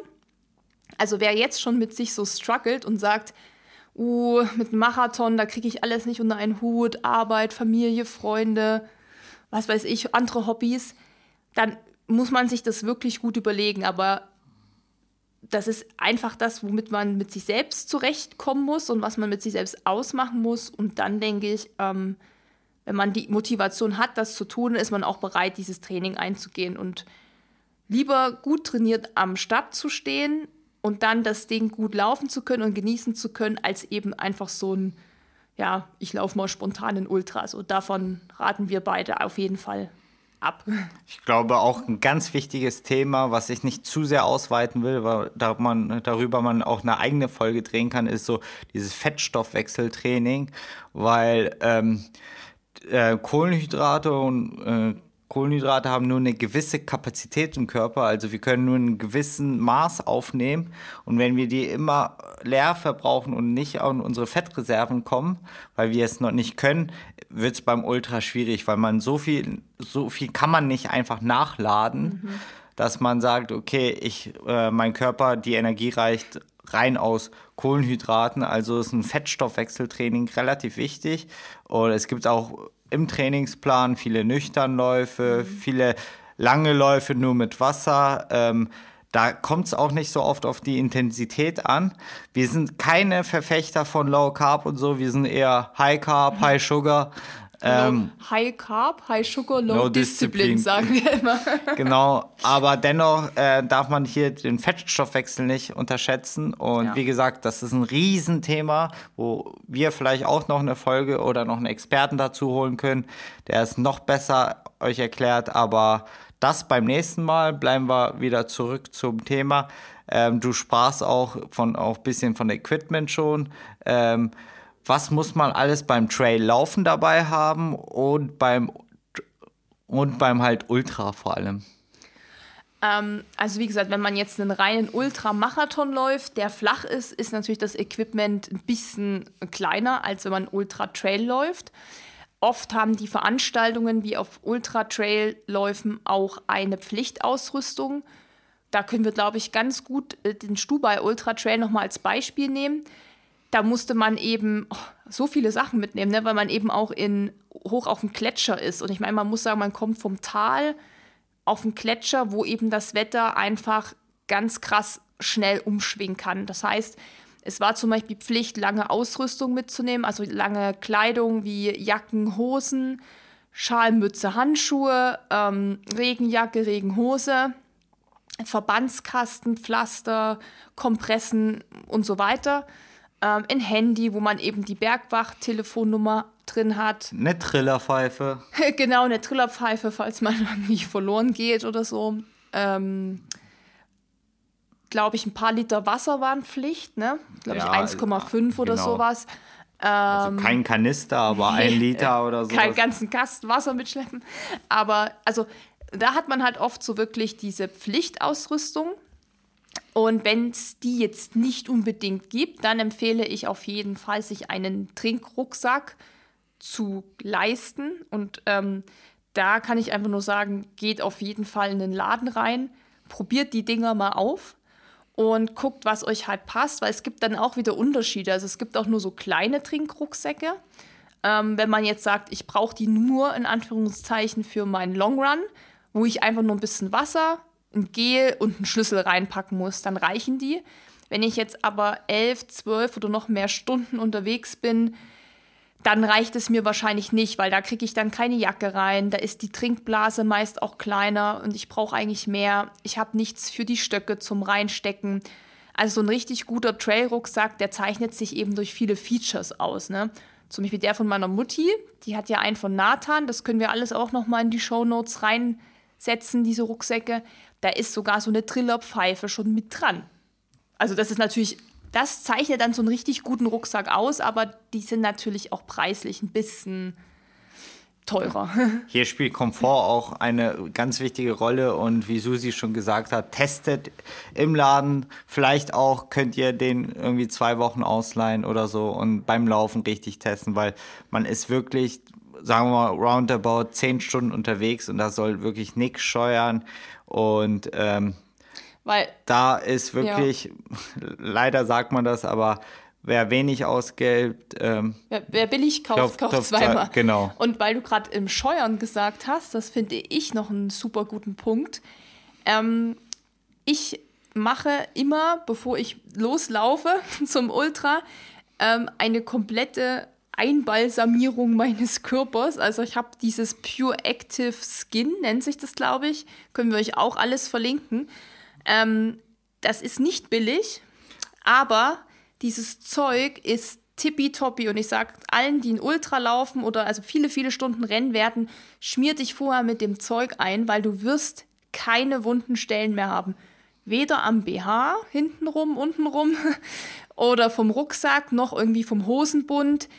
A: Also wer jetzt schon mit sich so struggelt und sagt, uh, mit Marathon, da kriege ich alles nicht unter einen Hut, Arbeit, Familie, Freunde, was weiß ich, andere Hobbys, dann muss man sich das wirklich gut überlegen. Aber das ist einfach das, womit man mit sich selbst zurechtkommen muss und was man mit sich selbst ausmachen muss. Und dann denke ich, ähm, wenn man die Motivation hat, das zu tun, ist man auch bereit, dieses Training einzugehen und lieber gut trainiert am Start zu stehen und dann das Ding gut laufen zu können und genießen zu können, als eben einfach so ein, ja, ich laufe mal spontan in Ultra. So davon raten wir beide auf jeden Fall ab.
B: Ich glaube auch ein ganz wichtiges Thema, was ich nicht zu sehr ausweiten will, weil da man, darüber man auch eine eigene Folge drehen kann, ist so dieses Fettstoffwechseltraining, weil ähm, äh, Kohlenhydrate und äh, Kohlenhydrate haben nur eine gewisse Kapazität im Körper, also wir können nur einen gewissen Maß aufnehmen und wenn wir die immer leer verbrauchen und nicht an unsere Fettreserven kommen, weil wir es noch nicht können, wird es beim Ultra schwierig, weil man so viel, so viel kann man nicht einfach nachladen, mhm. dass man sagt, okay, ich, äh, mein Körper, die Energie reicht rein aus Kohlenhydraten, also ist ein Fettstoffwechseltraining relativ wichtig und es gibt auch im Trainingsplan, viele Nüchternläufe, mhm. viele lange Läufe nur mit Wasser. Ähm, da kommt es auch nicht so oft auf die Intensität an. Wir sind keine Verfechter von Low Carb und so, wir sind eher High Carb, mhm. High Sugar.
A: Ähm, High Carb, High Sugar, Low, low Discipline, sagen wir immer.
B: genau, aber dennoch äh, darf man hier den Fettstoffwechsel nicht unterschätzen. Und ja. wie gesagt, das ist ein Riesenthema, wo wir vielleicht auch noch eine Folge oder noch einen Experten dazu holen können, der es noch besser euch erklärt. Aber das beim nächsten Mal. Bleiben wir wieder zurück zum Thema. Ähm, du sprachst auch von auch ein bisschen von Equipment schon. Ähm, was muss man alles beim Trail laufen dabei haben und beim und beim halt Ultra vor allem?
A: Ähm, also wie gesagt, wenn man jetzt einen reinen Ultramarathon läuft, der flach ist, ist natürlich das Equipment ein bisschen kleiner, als wenn man Ultra-Trail läuft. Oft haben die Veranstaltungen wie auf Ultra-Trail-Läufen auch eine Pflichtausrüstung. Da können wir, glaube ich, ganz gut äh, den Stubai Ultra Trail nochmal als Beispiel nehmen da musste man eben oh, so viele Sachen mitnehmen, ne? weil man eben auch in, hoch auf dem Gletscher ist. Und ich meine, man muss sagen, man kommt vom Tal auf den Gletscher, wo eben das Wetter einfach ganz krass schnell umschwingen kann. Das heißt, es war zum Beispiel Pflicht, lange Ausrüstung mitzunehmen, also lange Kleidung wie Jacken, Hosen, Schalmütze, Handschuhe, ähm, Regenjacke, Regenhose, Verbandskasten, Pflaster, Kompressen und so weiter ähm, ein Handy, wo man eben die Bergwacht-Telefonnummer drin hat.
B: Eine Trillerpfeife.
A: genau, eine Trillerpfeife, falls man irgendwie verloren geht oder so. Ähm, Glaube ich, ein paar Liter Wasser waren Pflicht, ne? Glaube ja, ich 1,5 oder genau. sowas.
B: also ähm, kein Kanister, aber ein Liter oder so.
A: Keinen ganzen Kasten Wasser mitschleppen. Aber also da hat man halt oft so wirklich diese Pflichtausrüstung. Und wenn es die jetzt nicht unbedingt gibt, dann empfehle ich auf jeden Fall, sich einen Trinkrucksack zu leisten. Und ähm, da kann ich einfach nur sagen, geht auf jeden Fall in den Laden rein, probiert die Dinger mal auf und guckt, was euch halt passt, weil es gibt dann auch wieder Unterschiede. Also es gibt auch nur so kleine Trinkrucksäcke. Ähm, wenn man jetzt sagt, ich brauche die nur in Anführungszeichen für meinen Long Run, wo ich einfach nur ein bisschen Wasser, ein Gel und einen Schlüssel reinpacken muss, dann reichen die. Wenn ich jetzt aber elf, zwölf oder noch mehr Stunden unterwegs bin, dann reicht es mir wahrscheinlich nicht, weil da kriege ich dann keine Jacke rein, da ist die Trinkblase meist auch kleiner und ich brauche eigentlich mehr. Ich habe nichts für die Stöcke zum Reinstecken. Also so ein richtig guter Trail-Rucksack, der zeichnet sich eben durch viele Features aus. Ne? Zum Beispiel der von meiner Mutti, die hat ja einen von Nathan, das können wir alles auch nochmal in die Show Notes reinsetzen, diese Rucksäcke da ist sogar so eine Trillerpfeife schon mit dran. Also das ist natürlich, das zeichnet dann so einen richtig guten Rucksack aus, aber die sind natürlich auch preislich ein bisschen teurer.
B: Hier spielt Komfort auch eine ganz wichtige Rolle und wie Susi schon gesagt hat, testet im Laden. Vielleicht auch könnt ihr den irgendwie zwei Wochen ausleihen oder so und beim Laufen richtig testen, weil man ist wirklich, sagen wir mal, roundabout zehn Stunden unterwegs und da soll wirklich nichts scheuern und ähm,
A: weil
B: da ist wirklich, ja. leider sagt man das, aber wer wenig ausgibt. Ähm,
A: wer, wer, billig kauft, kauft, kauft zweimal.
B: Genau.
A: Und weil du gerade im Scheuern gesagt hast, das finde ich noch einen super guten Punkt. Ähm, ich mache immer, bevor ich loslaufe zum Ultra, ähm, eine komplette Einbalsamierung meines Körpers. Also ich habe dieses Pure Active Skin, nennt sich das, glaube ich. Können wir euch auch alles verlinken. Ähm, das ist nicht billig, aber dieses Zeug ist tippitoppi und ich sage allen, die in Ultra laufen oder also viele, viele Stunden Rennen werden, schmier dich vorher mit dem Zeug ein, weil du wirst keine wunden Stellen mehr haben. Weder am BH, hintenrum, untenrum oder vom Rucksack, noch irgendwie vom Hosenbund.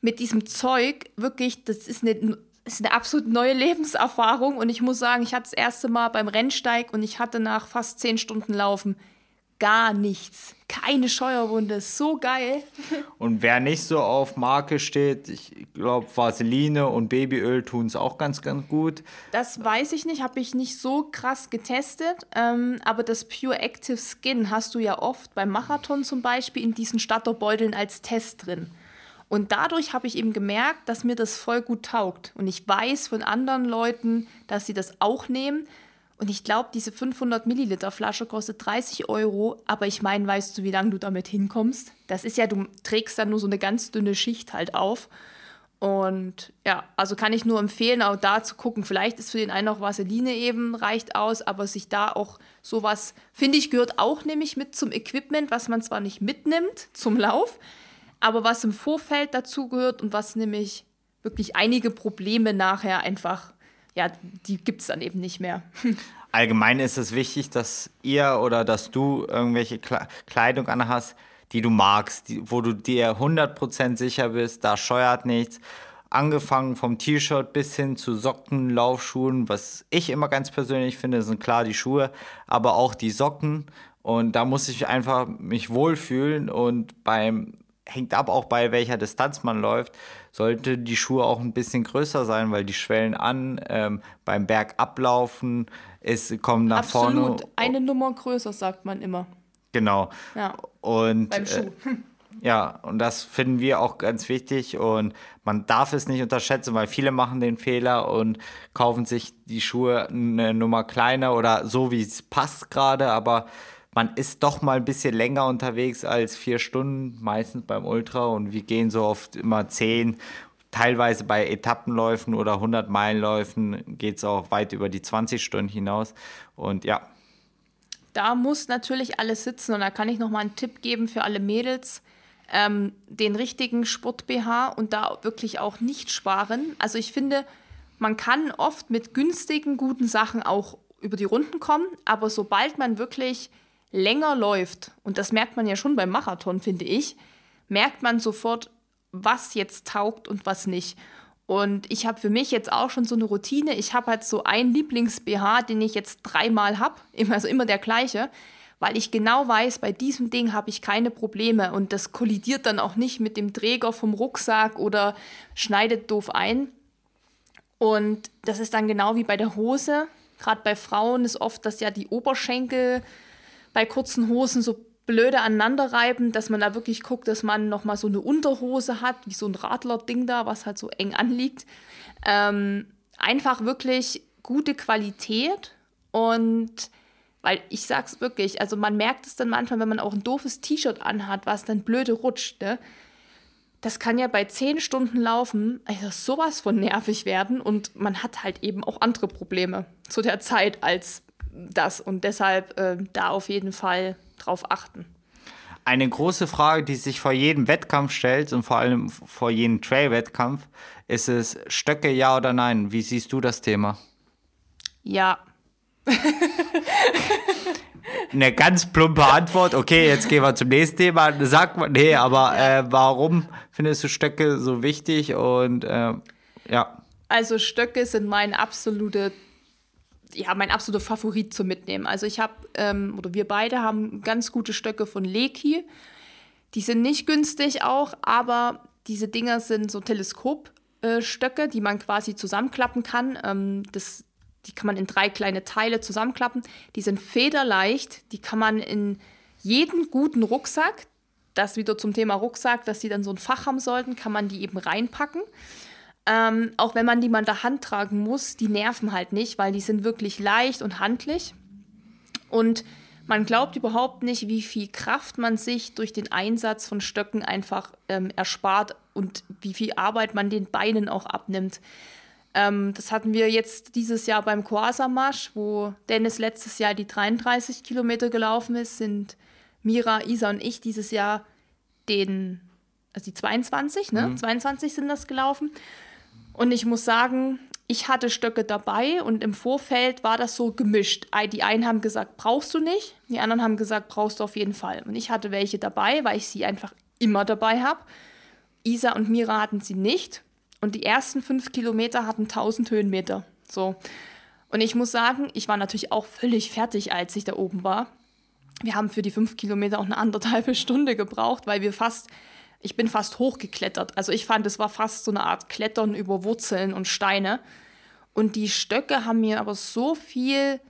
A: Mit diesem Zeug, wirklich, das ist eine, ist eine absolut neue Lebenserfahrung und ich muss sagen, ich hatte das erste Mal beim Rennsteig und ich hatte nach fast zehn Stunden Laufen gar nichts. Keine Scheuerwunde, so geil.
B: Und wer nicht so auf Marke steht, ich glaube, Vaseline und Babyöl tun es auch ganz, ganz gut.
A: Das weiß ich nicht, habe ich nicht so krass getestet. Ähm, aber das Pure Active Skin hast du ja oft beim Marathon zum Beispiel in diesen Statterbeuteln als Test drin. Und dadurch habe ich eben gemerkt, dass mir das voll gut taugt. Und ich weiß von anderen Leuten, dass sie das auch nehmen. Und ich glaube, diese 500 Milliliter Flasche kostet 30 Euro. Aber ich meine, weißt du, wie lange du damit hinkommst? Das ist ja, du trägst dann nur so eine ganz dünne Schicht halt auf. Und ja, also kann ich nur empfehlen, auch da zu gucken. Vielleicht ist für den einen auch Vaseline eben, reicht aus, aber sich da auch sowas, finde ich, gehört auch nämlich mit zum Equipment, was man zwar nicht mitnimmt zum Lauf, aber was im Vorfeld dazu gehört und was nämlich wirklich einige Probleme nachher einfach ja, die gibt es dann eben nicht mehr.
B: Allgemein ist es wichtig, dass ihr oder dass du irgendwelche Kleidung anhast, die du magst, die, wo du dir 100% sicher bist, da scheuert nichts. Angefangen vom T-Shirt bis hin zu Socken, Laufschuhen, was ich immer ganz persönlich finde, sind klar die Schuhe, aber auch die Socken. Und da muss ich einfach mich wohlfühlen und beim hängt ab auch bei welcher Distanz man läuft, sollte die Schuhe auch ein bisschen größer sein, weil die schwellen an, ähm, beim Bergablaufen, es kommen nach Absolut. vorne. Absolut,
A: eine Nummer größer, sagt man immer.
B: Genau.
A: Ja.
B: Und,
A: beim Schuh. Äh,
B: ja, und das finden wir auch ganz wichtig und man darf es nicht unterschätzen, weil viele machen den Fehler und kaufen sich die Schuhe eine Nummer kleiner oder so, wie es passt gerade, aber man ist doch mal ein bisschen länger unterwegs als vier Stunden, meistens beim Ultra. Und wir gehen so oft immer zehn. Teilweise bei Etappenläufen oder 100 Meilenläufen geht es auch weit über die 20 Stunden hinaus. Und ja.
A: Da muss natürlich alles sitzen. Und da kann ich noch mal einen Tipp geben für alle Mädels. Ähm, den richtigen Sport-BH und da wirklich auch nicht sparen. Also ich finde, man kann oft mit günstigen, guten Sachen auch über die Runden kommen, aber sobald man wirklich länger läuft, und das merkt man ja schon beim Marathon, finde ich, merkt man sofort, was jetzt taugt und was nicht. Und ich habe für mich jetzt auch schon so eine Routine. Ich habe halt so einen Lieblings-BH, den ich jetzt dreimal habe, also immer der gleiche, weil ich genau weiß, bei diesem Ding habe ich keine Probleme und das kollidiert dann auch nicht mit dem Träger vom Rucksack oder schneidet doof ein. Und das ist dann genau wie bei der Hose. Gerade bei Frauen ist oft, dass ja die Oberschenkel bei kurzen Hosen so blöde aneinander reiben, dass man da wirklich guckt, dass man noch mal so eine Unterhose hat, wie so ein Radler-Ding da, was halt so eng anliegt. Ähm, einfach wirklich gute Qualität und weil ich sag's wirklich, also man merkt es dann manchmal, wenn man auch ein doofes T-Shirt anhat, was dann blöde rutscht, ne? Das kann ja bei zehn Stunden laufen, also sowas von nervig werden und man hat halt eben auch andere Probleme zu der Zeit als das und deshalb äh, da auf jeden Fall drauf achten.
B: Eine große Frage, die sich vor jedem Wettkampf stellt und vor allem vor jedem Trail-Wettkampf, ist es Stöcke ja oder nein? Wie siehst du das Thema?
A: Ja.
B: Eine ganz plumpe Antwort. Okay, jetzt gehen wir zum nächsten Thema. Sagt man, nee, aber äh, warum findest du Stöcke so wichtig? Und äh, ja.
A: Also Stöcke sind mein absolute, ja, mein absoluter Favorit zum Mitnehmen. Also ich habe, ähm, oder wir beide haben ganz gute Stöcke von Leki. Die sind nicht günstig auch, aber diese Dinger sind so Teleskopstöcke, die man quasi zusammenklappen kann. Ähm, das, die kann man in drei kleine Teile zusammenklappen. Die sind federleicht, die kann man in jeden guten Rucksack, das wieder zum Thema Rucksack, dass die dann so ein Fach haben sollten, kann man die eben reinpacken. Ähm, auch wenn man die mal in der Hand tragen muss, die nerven halt nicht, weil die sind wirklich leicht und handlich. Und man glaubt überhaupt nicht, wie viel Kraft man sich durch den Einsatz von Stöcken einfach ähm, erspart und wie viel Arbeit man den Beinen auch abnimmt. Ähm, das hatten wir jetzt dieses Jahr beim Koasa-Marsch, wo Dennis letztes Jahr die 33 Kilometer gelaufen ist, sind Mira, Isa und ich dieses Jahr den, also die 22, ne? Mhm. 22 sind das gelaufen. Und ich muss sagen, ich hatte Stöcke dabei und im Vorfeld war das so gemischt. Die einen haben gesagt, brauchst du nicht, die anderen haben gesagt, brauchst du auf jeden Fall. Und ich hatte welche dabei, weil ich sie einfach immer dabei habe. Isa und Mira hatten sie nicht. Und die ersten fünf Kilometer hatten 1000 Höhenmeter. So. Und ich muss sagen, ich war natürlich auch völlig fertig, als ich da oben war. Wir haben für die fünf Kilometer auch eine anderthalbe Stunde gebraucht, weil wir fast ich bin fast hochgeklettert. Also ich fand, es war fast so eine Art Klettern über Wurzeln und Steine. Und die Stöcke haben mir aber so viel,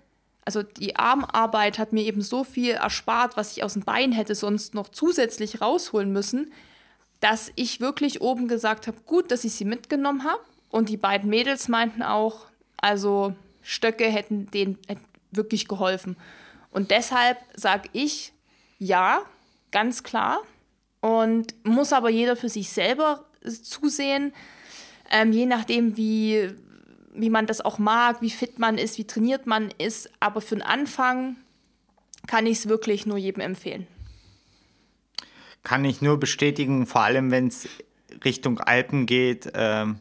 A: also die Armarbeit hat mir eben so viel erspart, was ich aus dem Bein hätte sonst noch zusätzlich rausholen müssen, dass ich wirklich oben gesagt habe, gut, dass ich sie mitgenommen habe. Und die beiden Mädels meinten auch, also Stöcke hätten denen wirklich geholfen. Und deshalb sage ich ja, ganz klar, und muss aber jeder für sich selber zusehen, ähm, je nachdem, wie, wie man das auch mag, wie fit man ist, wie trainiert man ist. Aber für den Anfang kann ich es wirklich nur jedem empfehlen.
B: Kann ich nur bestätigen, vor allem wenn es Richtung Alpen geht. Ähm,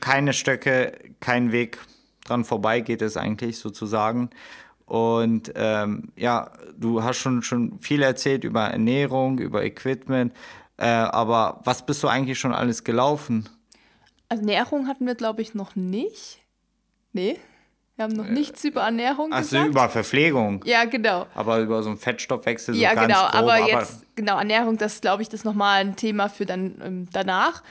B: keine Stöcke, kein Weg dran vorbei geht es eigentlich sozusagen. Und ähm, ja, du hast schon, schon viel erzählt über Ernährung, über Equipment. Äh, aber was bist du eigentlich schon alles gelaufen?
A: Ernährung hatten wir, glaube ich, noch nicht. Nee. Wir haben noch äh, nichts über Ernährung
B: also gesagt. Also über Verpflegung.
A: Ja, genau.
B: Aber über so einen Fettstoffwechsel.
A: Ja, so genau. Grob, aber jetzt, aber genau, Ernährung, das glaube ich, das nochmal ein Thema für dann ähm, danach.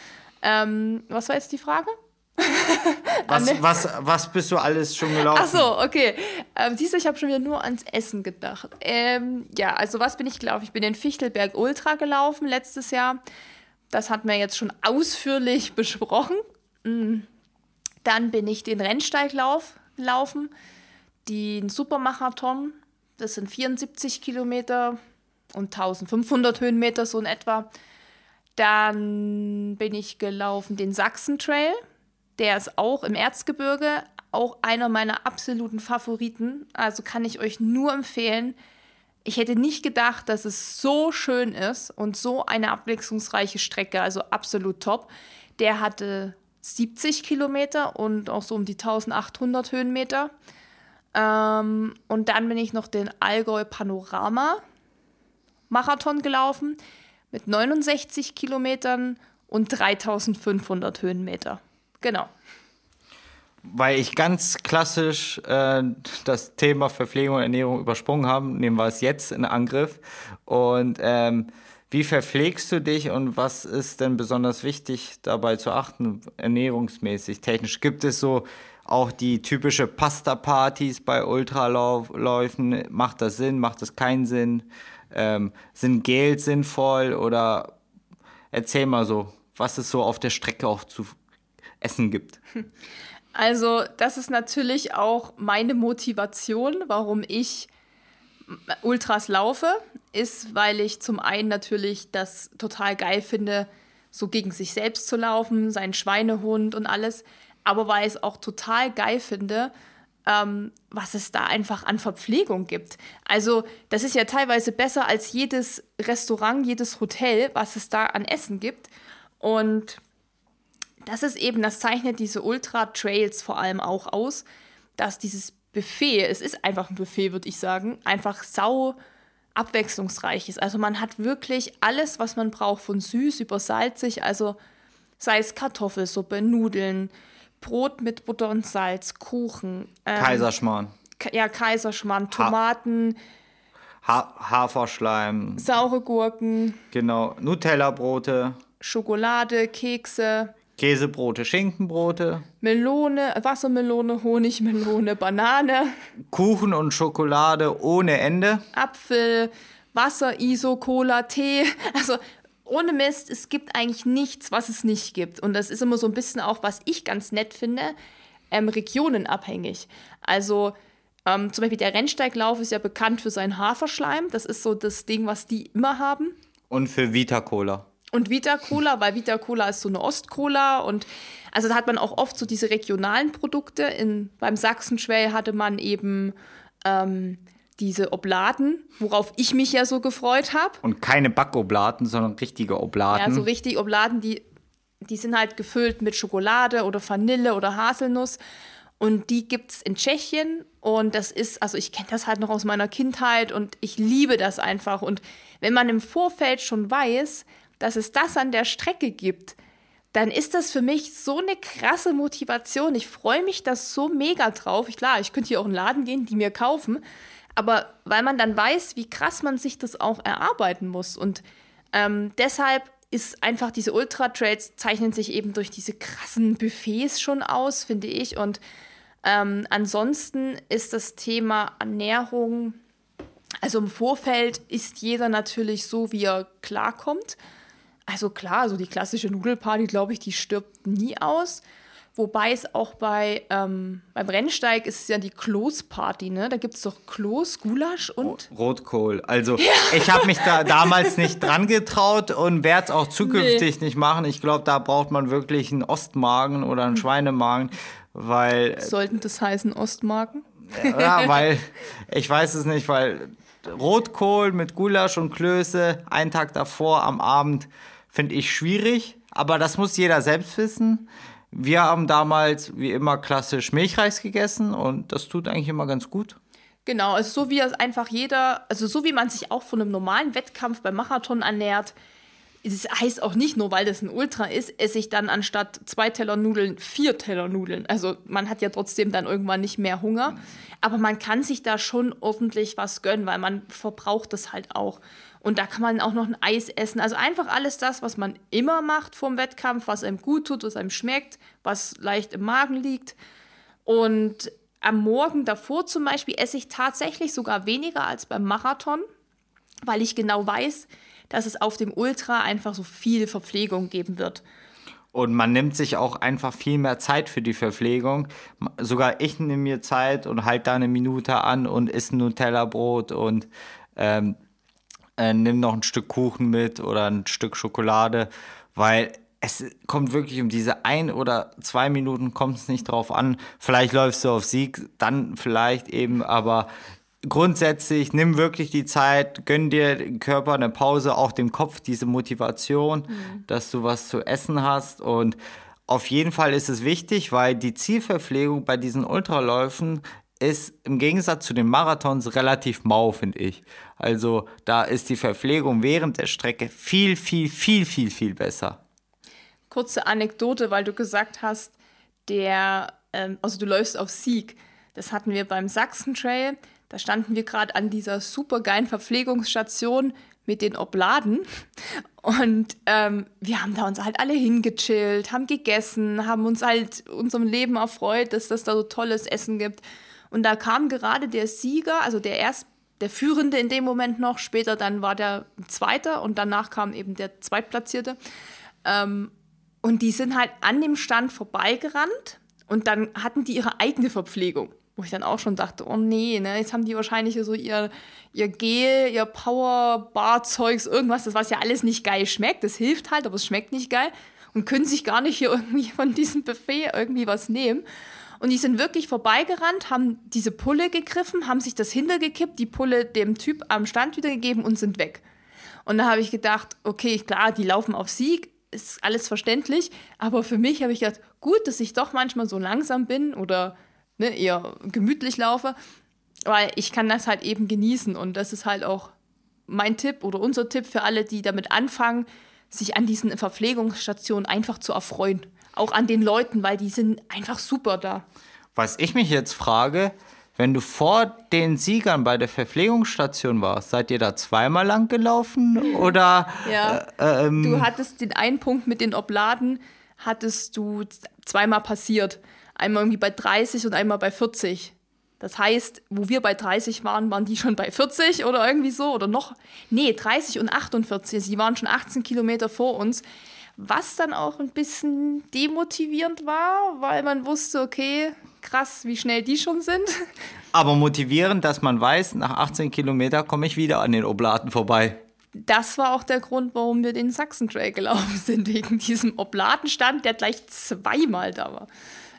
A: Ähm, was war jetzt die Frage?
B: was, was, was bist du alles schon gelaufen?
A: Ach so, okay. Ähm, siehst du, ich habe schon wieder nur ans Essen gedacht. Ähm, ja, also was bin ich gelaufen? Ich bin den Fichtelberg Ultra gelaufen letztes Jahr. Das hatten wir jetzt schon ausführlich besprochen. Mm. Dann bin ich den Rennsteiglauf gelaufen, den Supermarathon. Das sind 74 Kilometer und 1500 Höhenmeter so in etwa. Dann bin ich gelaufen den Sachsen Trail der ist auch im Erzgebirge, auch einer meiner absoluten Favoriten. Also kann ich euch nur empfehlen. Ich hätte nicht gedacht, dass es so schön ist und so eine abwechslungsreiche Strecke, also absolut top. Der hatte 70 Kilometer und auch so um die 1800 Höhenmeter. Ähm, und dann bin ich noch den Allgäu Panorama Marathon gelaufen mit 69 Kilometern und 3500 Höhenmeter. Genau.
B: Weil ich ganz klassisch äh, das Thema Verpflegung und Ernährung übersprungen habe, nehmen wir es jetzt in Angriff. Und ähm, wie verpflegst du dich und was ist denn besonders wichtig dabei zu achten, ernährungsmäßig, technisch? Gibt es so auch die typische Pasta-Partys bei Ultraläufen? Macht das Sinn? Macht das keinen Sinn? Ähm, sind Gels sinnvoll oder erzähl mal so, was ist so auf der Strecke auch zu Essen gibt.
A: Also, das ist natürlich auch meine Motivation, warum ich Ultras laufe, ist, weil ich zum einen natürlich das total geil finde, so gegen sich selbst zu laufen, seinen Schweinehund und alles, aber weil ich es auch total geil finde, ähm, was es da einfach an Verpflegung gibt. Also das ist ja teilweise besser als jedes Restaurant, jedes Hotel, was es da an Essen gibt. Und das ist eben, das zeichnet diese Ultra-Trails vor allem auch aus, dass dieses Buffet, es ist einfach ein Buffet, würde ich sagen, einfach sau abwechslungsreich ist. Also man hat wirklich alles, was man braucht, von süß über salzig, also sei es Kartoffelsuppe, Nudeln, Brot mit Butter und Salz, Kuchen.
B: Ähm, Kaiserschmarrn.
A: Ja, Kaiserschmarrn, Tomaten.
B: Ha Haferschleim.
A: Saure Gurken.
B: Genau, Nutella-Brote.
A: Schokolade, Kekse.
B: Käsebrote, Schinkenbrote.
A: Melone, Wassermelone, Honigmelone, Banane.
B: Kuchen und Schokolade ohne Ende.
A: Apfel, Wasser, ISO, Cola, Tee. Also ohne Mist, es gibt eigentlich nichts, was es nicht gibt. Und das ist immer so ein bisschen auch, was ich ganz nett finde, ähm, regionenabhängig. Also ähm, zum Beispiel der Rennsteiglauf ist ja bekannt für seinen Haferschleim. Das ist so das Ding, was die immer haben.
B: Und für Vita Cola.
A: Und Vita Cola, weil Vita Cola ist so eine Ostcola und also da hat man auch oft so diese regionalen Produkte. In, beim Sachsenschwell hatte man eben ähm, diese Obladen, worauf ich mich ja so gefreut habe.
B: Und keine Backobladen, sondern richtige Obladen.
A: Ja, so richtig Obladen, die, die sind halt gefüllt mit Schokolade oder Vanille oder Haselnuss. Und die gibt es in Tschechien. Und das ist, also ich kenne das halt noch aus meiner Kindheit und ich liebe das einfach. Und wenn man im Vorfeld schon weiß, dass es das an der Strecke gibt, dann ist das für mich so eine krasse Motivation. Ich freue mich da so mega drauf. Ich, klar, ich könnte hier auch in den Laden gehen, die mir kaufen. Aber weil man dann weiß, wie krass man sich das auch erarbeiten muss. Und ähm, deshalb ist einfach diese Ultra-Trades zeichnen sich eben durch diese krassen Buffets schon aus, finde ich. Und ähm, ansonsten ist das Thema Ernährung, also im Vorfeld ist jeder natürlich so, wie er klarkommt. Also klar, so die klassische Nudelparty, glaube ich, die stirbt nie aus. Wobei es auch bei ähm, beim Rennsteig ist es ja die Kloßparty, ne? Da gibt es doch Kloß, Gulasch und
B: Rotkohl. Also ja. ich habe mich da damals nicht dran getraut und werde es auch zukünftig nee. nicht machen. Ich glaube, da braucht man wirklich einen Ostmagen oder einen hm. Schweinemagen, weil
A: sollten das heißen Ostmagen?
B: Ja, weil ich weiß es nicht, weil Rotkohl mit Gulasch und Klöße einen Tag davor am Abend finde ich schwierig, aber das muss jeder selbst wissen. Wir haben damals wie immer klassisch Milchreis gegessen und das tut eigentlich immer ganz gut.
A: Genau, also so wie es einfach jeder, also so wie man sich auch von einem normalen Wettkampf beim Marathon ernährt, es heißt auch nicht nur, weil das ein Ultra ist, esse ich dann anstatt zwei Teller Nudeln vier Teller Nudeln. Also man hat ja trotzdem dann irgendwann nicht mehr Hunger. Aber man kann sich da schon ordentlich was gönnen, weil man verbraucht das halt auch. Und da kann man auch noch ein Eis essen. Also einfach alles das, was man immer macht vorm Wettkampf, was einem gut tut, was einem schmeckt, was leicht im Magen liegt. Und am Morgen davor zum Beispiel esse ich tatsächlich sogar weniger als beim Marathon, weil ich genau weiß, dass es auf dem Ultra einfach so viel Verpflegung geben wird.
B: Und man nimmt sich auch einfach viel mehr Zeit für die Verpflegung. Sogar ich nehme mir Zeit und halte da eine Minute an und esse ein Nutella-Brot und ähm, äh, nimm noch ein Stück Kuchen mit oder ein Stück Schokolade, weil es kommt wirklich um diese ein oder zwei Minuten kommt es nicht drauf an. Vielleicht läufst du auf Sieg, dann vielleicht eben, aber grundsätzlich nimm wirklich die Zeit, gönn dir dem Körper eine Pause, auch dem Kopf diese Motivation, mhm. dass du was zu essen hast und auf jeden Fall ist es wichtig, weil die Zielverpflegung bei diesen Ultraläufen ist im Gegensatz zu den Marathons relativ mau, finde ich. Also da ist die Verpflegung während der Strecke viel, viel, viel, viel, viel besser.
A: Kurze Anekdote, weil du gesagt hast, der, ähm, also du läufst auf Sieg. Das hatten wir beim Sachsen Trail. Da standen wir gerade an dieser supergeilen Verpflegungsstation mit den Obladen. Und ähm, wir haben da uns halt alle hingechillt, haben gegessen, haben uns halt unserem Leben erfreut, dass das da so tolles Essen gibt. Und da kam gerade der Sieger, also der erst der Führende in dem Moment noch, später dann war der Zweite und danach kam eben der Zweitplatzierte. Ähm, und die sind halt an dem Stand vorbeigerannt und dann hatten die ihre eigene Verpflegung. Wo ich dann auch schon dachte, oh nee, ne, jetzt haben die wahrscheinlich so ihr, ihr Gel, ihr Power-Bar-Zeugs, irgendwas, das was ja alles nicht geil schmeckt. Das hilft halt, aber es schmeckt nicht geil. Und können sich gar nicht hier irgendwie von diesem Buffet irgendwie was nehmen. Und die sind wirklich vorbeigerannt, haben diese Pulle gegriffen, haben sich das hintergekippt, die Pulle dem Typ am Stand wiedergegeben und sind weg. Und da habe ich gedacht, okay, klar, die laufen auf Sieg, ist alles verständlich. Aber für mich habe ich gedacht, gut, dass ich doch manchmal so langsam bin oder ne, eher gemütlich laufe, weil ich kann das halt eben genießen. Und das ist halt auch mein Tipp oder unser Tipp für alle, die damit anfangen, sich an diesen Verpflegungsstationen einfach zu erfreuen. auch an den Leuten, weil die sind einfach super da.
B: Was ich mich jetzt frage, wenn du vor den Siegern bei der Verpflegungsstation warst, seid ihr da zweimal lang gelaufen oder?
A: Ja. Äh, ähm, du hattest den einen Punkt mit den Obladen, hattest du zweimal passiert. Einmal irgendwie bei 30 und einmal bei 40. Das heißt, wo wir bei 30 waren, waren die schon bei 40 oder irgendwie so oder noch. Nee, 30 und 48. Sie waren schon 18 Kilometer vor uns. Was dann auch ein bisschen demotivierend war, weil man wusste, okay, krass, wie schnell die schon sind.
B: Aber motivierend, dass man weiß, nach 18 Kilometern komme ich wieder an den Oblaten vorbei.
A: Das war auch der Grund, warum wir den Sachsen-Trail gelaufen sind, wegen diesem Oblatenstand, der gleich zweimal da war.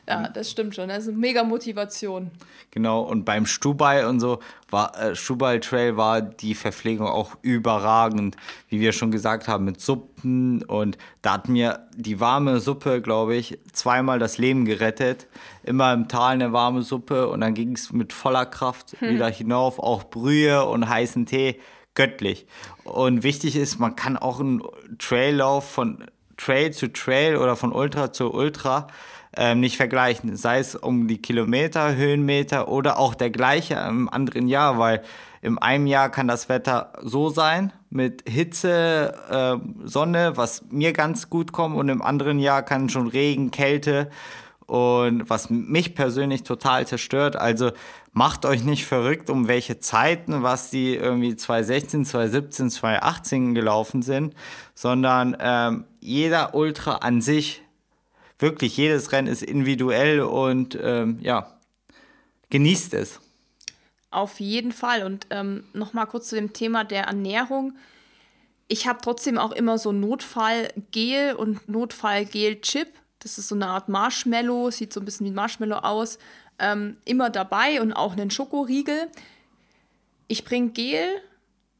A: Ja, das stimmt schon. Das ist mega Motivation.
B: Genau, und beim Stubai und so war äh, Stubai Trail war die Verpflegung auch überragend, wie wir schon gesagt haben, mit Suppen und da hat mir die warme Suppe, glaube ich, zweimal das Leben gerettet. Immer im Tal eine warme Suppe und dann ging es mit voller Kraft hm. wieder hinauf, auch Brühe und heißen Tee, göttlich. Und wichtig ist, man kann auch einen Traillauf von Trail zu Trail oder von Ultra zu Ultra ähm, nicht vergleichen. Sei es um die Kilometer, Höhenmeter oder auch der gleiche im anderen Jahr, weil im einen Jahr kann das Wetter so sein mit Hitze, äh, Sonne, was mir ganz gut kommt und im anderen Jahr kann schon Regen, Kälte und was mich persönlich total zerstört. Also macht euch nicht verrückt um welche Zeiten, was die irgendwie 2016, 2017, 2018 gelaufen sind, sondern ähm, jeder Ultra an sich wirklich jedes Rennen ist individuell und ähm, ja, genießt es.
A: Auf jeden Fall. Und ähm, nochmal kurz zu dem Thema der Ernährung. Ich habe trotzdem auch immer so Notfallgel und Notfallgel-Chip. Das ist so eine Art Marshmallow, sieht so ein bisschen wie Marshmallow aus. Ähm, immer dabei und auch einen Schokoriegel. Ich bringe Gel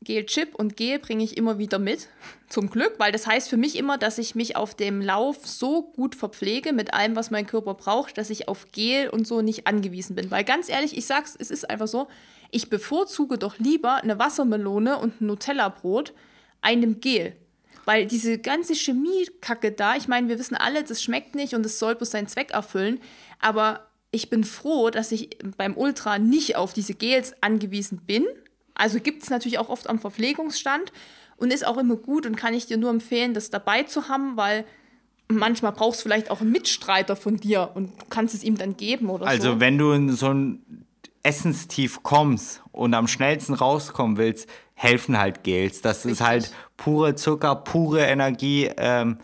A: Gel-Chip und Gel bringe ich immer wieder mit, zum Glück, weil das heißt für mich immer, dass ich mich auf dem Lauf so gut verpflege mit allem, was mein Körper braucht, dass ich auf Gel und so nicht angewiesen bin. Weil ganz ehrlich, ich sag's, es ist einfach so, ich bevorzuge doch lieber eine Wassermelone und ein Nutella-Brot einem Gel. Weil diese ganze Chemiekacke da, ich meine, wir wissen alle, das schmeckt nicht und es soll bloß seinen Zweck erfüllen, aber ich bin froh, dass ich beim Ultra nicht auf diese Gels angewiesen bin, also gibt es natürlich auch oft am Verpflegungsstand und ist auch immer gut und kann ich dir nur empfehlen, das dabei zu haben, weil manchmal brauchst du vielleicht auch einen Mitstreiter von dir und kannst es ihm dann geben oder
B: also, so. Also wenn du in so ein Essenstief kommst und am schnellsten rauskommen willst, helfen halt Gels. Das Richtig. ist halt pure Zucker, pure Energie ähm,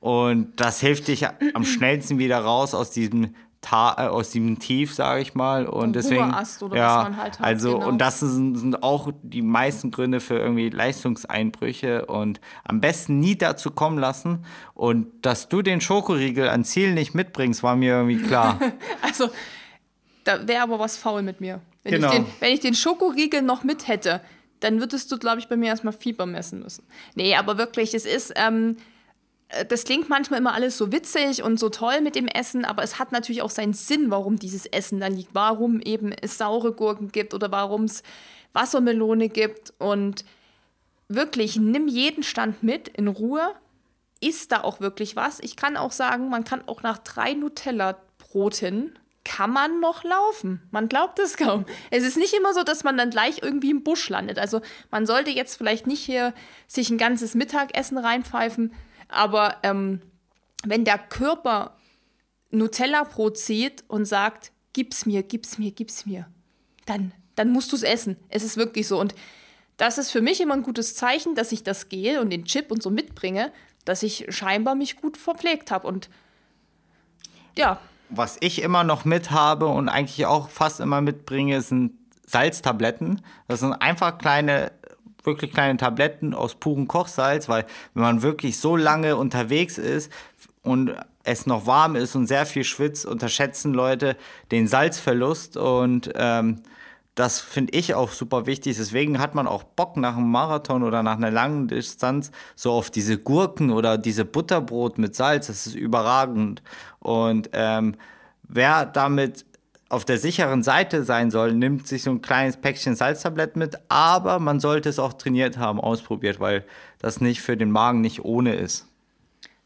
B: und das hilft dich am schnellsten wieder raus aus diesem Ta äh, aus dem Tief, sage ich mal. Und Ein deswegen. oder ja, was man halt hat, also, genau. und das sind, sind, auch die meisten Gründe für irgendwie Leistungseinbrüche und am besten nie dazu kommen lassen. Und dass du den Schokoriegel an Ziel nicht mitbringst, war mir irgendwie klar.
A: also, da wäre aber was faul mit mir. Wenn, genau. ich den, wenn ich den Schokoriegel noch mit hätte, dann würdest du, glaube ich, bei mir erstmal Fieber messen müssen. Nee, aber wirklich, es ist. Ähm, äh, das klingt manchmal immer alles so witzig und so toll mit dem Essen, aber es hat natürlich auch seinen Sinn, warum dieses Essen dann liegt, warum eben es saure Gurken gibt oder warum es Wassermelone gibt und wirklich nimm jeden Stand mit in Ruhe. Ist da auch wirklich was? Ich kann auch sagen, man kann auch nach drei Nutella-Broten kann man noch laufen. Man glaubt es kaum. Es ist nicht immer so, dass man dann gleich irgendwie im Busch landet. Also man sollte jetzt vielleicht nicht hier sich ein ganzes Mittagessen reinpfeifen, aber ähm, wenn der Körper Nutella-Brot sieht und sagt, gib's mir, gib's mir, gib's mir, dann, dann musst du es essen. Es ist wirklich so. Und das ist für mich immer ein gutes Zeichen, dass ich das Gel und den Chip und so mitbringe, dass ich scheinbar mich gut verpflegt habe. Und ja.
B: Was ich immer noch mit habe und eigentlich auch fast immer mitbringe, sind Salztabletten. Das sind einfach kleine wirklich kleine Tabletten aus purem Kochsalz, weil wenn man wirklich so lange unterwegs ist und es noch warm ist und sehr viel schwitzt, unterschätzen Leute den Salzverlust und ähm, das finde ich auch super wichtig. Deswegen hat man auch Bock nach einem Marathon oder nach einer langen Distanz so auf diese Gurken oder diese Butterbrot mit Salz. Das ist überragend. Und ähm, wer damit auf der sicheren Seite sein soll, nimmt sich so ein kleines Päckchen Salztablett mit, aber man sollte es auch trainiert haben, ausprobiert, weil das nicht für den Magen nicht ohne ist.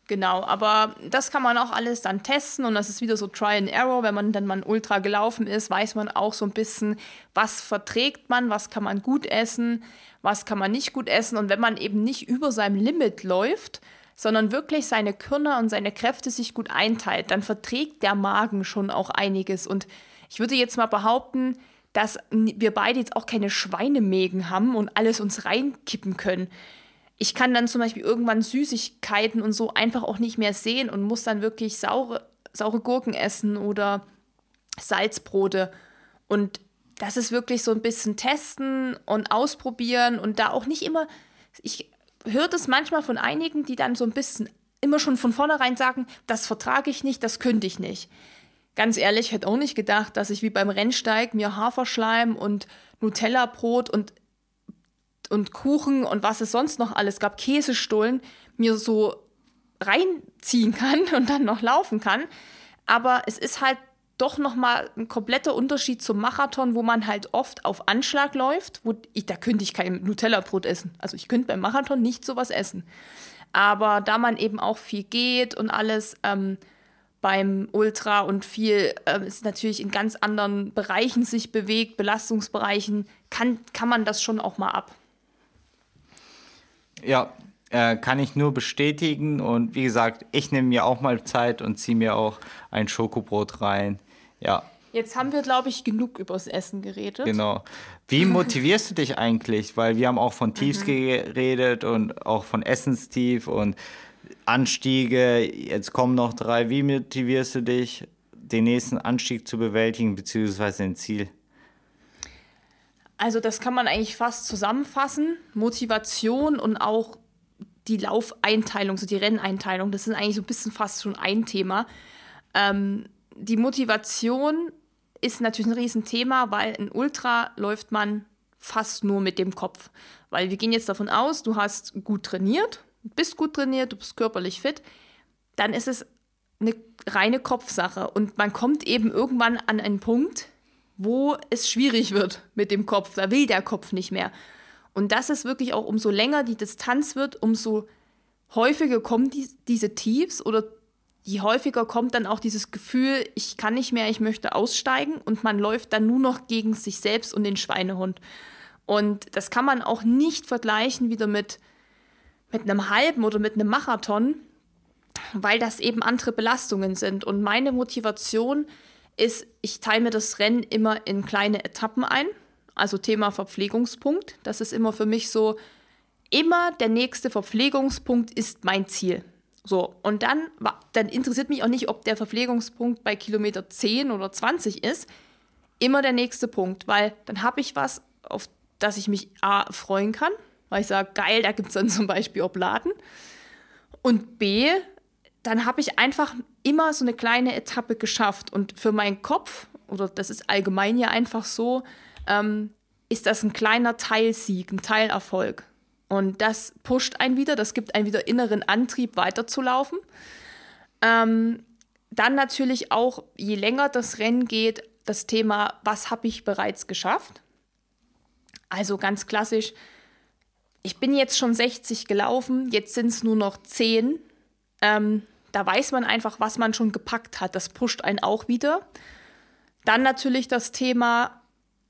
A: Genau, aber das kann man auch alles dann testen und das ist wieder so Try and Error. Wenn man dann mal Ultra gelaufen ist, weiß man auch so ein bisschen, was verträgt man, was kann man gut essen, was kann man nicht gut essen. Und wenn man eben nicht über seinem Limit läuft, sondern wirklich seine Körner und seine Kräfte sich gut einteilt, dann verträgt der Magen schon auch einiges. Und ich würde jetzt mal behaupten, dass wir beide jetzt auch keine Schweinemägen haben und alles uns reinkippen können ich kann dann zum Beispiel irgendwann Süßigkeiten und so einfach auch nicht mehr sehen und muss dann wirklich saure, saure Gurken essen oder Salzbrote. Und das ist wirklich so ein bisschen testen und ausprobieren und da auch nicht immer. Ich höre das manchmal von einigen, die dann so ein bisschen immer schon von vornherein sagen, das vertrage ich nicht, das könnte ich nicht. Ganz ehrlich, ich hätte auch nicht gedacht, dass ich wie beim Rennsteig mir Haferschleim und Nutella-Brot und und Kuchen und was es sonst noch alles gab, Käsestullen, mir so reinziehen kann und dann noch laufen kann. Aber es ist halt doch noch mal ein kompletter Unterschied zum Marathon, wo man halt oft auf Anschlag läuft. Wo ich, da könnte ich kein Nutella-Brot essen. Also ich könnte beim Marathon nicht sowas essen. Aber da man eben auch viel geht und alles ähm, beim Ultra und viel äh, ist natürlich in ganz anderen Bereichen sich bewegt, Belastungsbereichen, kann, kann man das schon auch mal ab.
B: Ja, äh, kann ich nur bestätigen. Und wie gesagt, ich nehme mir auch mal Zeit und ziehe mir auch ein Schokobrot rein. Ja.
A: Jetzt haben wir, glaube ich, genug übers Essen geredet.
B: Genau. Wie motivierst du dich eigentlich? Weil wir haben auch von Tiefs mhm. geredet und auch von Essenstief und Anstiege. Jetzt kommen noch drei. Wie motivierst du dich, den nächsten Anstieg zu bewältigen, beziehungsweise ein Ziel?
A: Also das kann man eigentlich fast zusammenfassen. Motivation und auch die Laufeinteilung, so die Renneinteilung, das sind eigentlich so ein bisschen fast schon ein Thema. Ähm, die Motivation ist natürlich ein Riesenthema, weil in Ultra läuft man fast nur mit dem Kopf. Weil wir gehen jetzt davon aus, du hast gut trainiert, bist gut trainiert, du bist körperlich fit, dann ist es eine reine Kopfsache. Und man kommt eben irgendwann an einen Punkt, wo es schwierig wird mit dem Kopf. Da will der Kopf nicht mehr. Und das ist wirklich auch, umso länger die Distanz wird, umso häufiger kommen die, diese Tiefs oder je häufiger kommt dann auch dieses Gefühl, ich kann nicht mehr, ich möchte aussteigen und man läuft dann nur noch gegen sich selbst und den Schweinehund. Und das kann man auch nicht vergleichen wieder mit, mit einem halben oder mit einem Marathon, weil das eben andere Belastungen sind. Und meine Motivation ist, ich teile mir das Rennen immer in kleine Etappen ein. Also Thema Verpflegungspunkt. Das ist immer für mich so, immer der nächste Verpflegungspunkt ist mein Ziel. So, und dann, dann interessiert mich auch nicht, ob der Verpflegungspunkt bei Kilometer 10 oder 20 ist. Immer der nächste Punkt, weil dann habe ich was, auf das ich mich A freuen kann, weil ich sage, geil, da gibt es dann zum Beispiel Obladen. Und B, dann habe ich einfach immer so eine kleine Etappe geschafft. Und für meinen Kopf, oder das ist allgemein ja einfach so, ähm, ist das ein kleiner Teilsieg, ein Teilerfolg. Und das pusht einen wieder, das gibt einen wieder inneren Antrieb, weiterzulaufen. Ähm, dann natürlich auch, je länger das Rennen geht, das Thema, was habe ich bereits geschafft? Also ganz klassisch, ich bin jetzt schon 60 gelaufen, jetzt sind es nur noch 10. Ähm, da weiß man einfach, was man schon gepackt hat. Das pusht einen auch wieder. Dann natürlich das Thema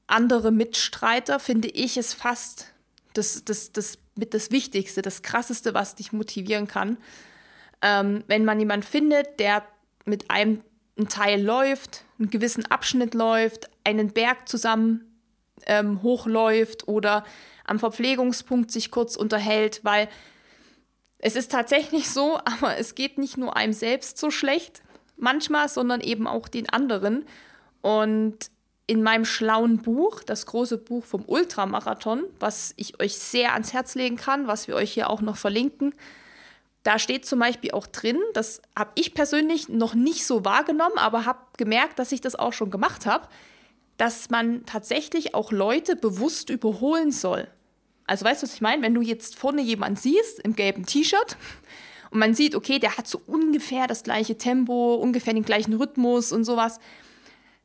A: andere Mitstreiter, finde ich, ist fast das, das, das mit das Wichtigste, das Krasseste, was dich motivieren kann. Ähm, wenn man jemanden findet, der mit einem einen Teil läuft, einen gewissen Abschnitt läuft, einen Berg zusammen ähm, hochläuft oder am Verpflegungspunkt sich kurz unterhält, weil es ist tatsächlich so, aber es geht nicht nur einem selbst so schlecht manchmal, sondern eben auch den anderen. Und in meinem schlauen Buch, das große Buch vom Ultramarathon, was ich euch sehr ans Herz legen kann, was wir euch hier auch noch verlinken, da steht zum Beispiel auch drin, das habe ich persönlich noch nicht so wahrgenommen, aber habe gemerkt, dass ich das auch schon gemacht habe, dass man tatsächlich auch Leute bewusst überholen soll. Also weißt du, was ich meine? Wenn du jetzt vorne jemanden siehst im gelben T-Shirt und man sieht, okay, der hat so ungefähr das gleiche Tempo, ungefähr den gleichen Rhythmus und sowas,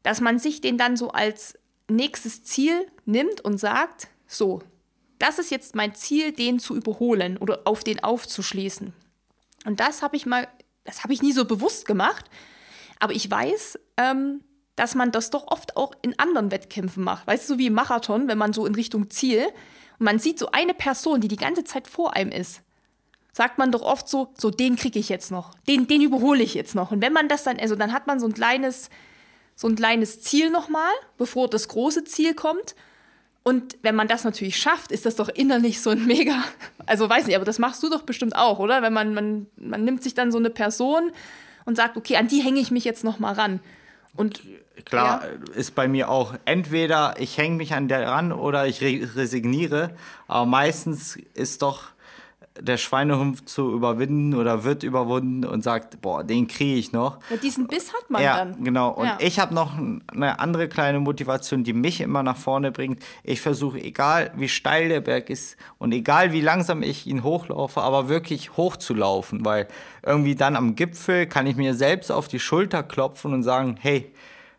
A: dass man sich den dann so als nächstes Ziel nimmt und sagt, so, das ist jetzt mein Ziel, den zu überholen oder auf den aufzuschließen. Und das habe ich mal, das habe ich nie so bewusst gemacht. Aber ich weiß, ähm, dass man das doch oft auch in anderen Wettkämpfen macht. Weißt du, so wie im Marathon, wenn man so in Richtung Ziel und man sieht so eine Person, die die ganze Zeit vor einem ist, sagt man doch oft so, so den kriege ich jetzt noch, den, den überhole ich jetzt noch. Und wenn man das dann, also dann hat man so ein kleines, so ein kleines Ziel nochmal, bevor das große Ziel kommt. Und wenn man das natürlich schafft, ist das doch innerlich so ein mega, also weiß nicht, aber das machst du doch bestimmt auch, oder? Wenn man, man, man nimmt sich dann so eine Person und sagt, okay, an die hänge ich mich jetzt nochmal ran. Und
B: klar ja. ist bei mir auch entweder ich hänge mich an der ran oder ich resigniere, aber meistens ist doch der Schweinehumpf zu überwinden oder wird überwunden und sagt, boah, den kriege ich noch.
A: Ja, diesen Biss hat man
B: ja,
A: dann.
B: Genau. Und ja. ich habe noch eine andere kleine Motivation, die mich immer nach vorne bringt. Ich versuche, egal wie steil der Berg ist und egal wie langsam ich ihn hochlaufe, aber wirklich hochzulaufen, weil irgendwie dann am Gipfel kann ich mir selbst auf die Schulter klopfen und sagen, hey,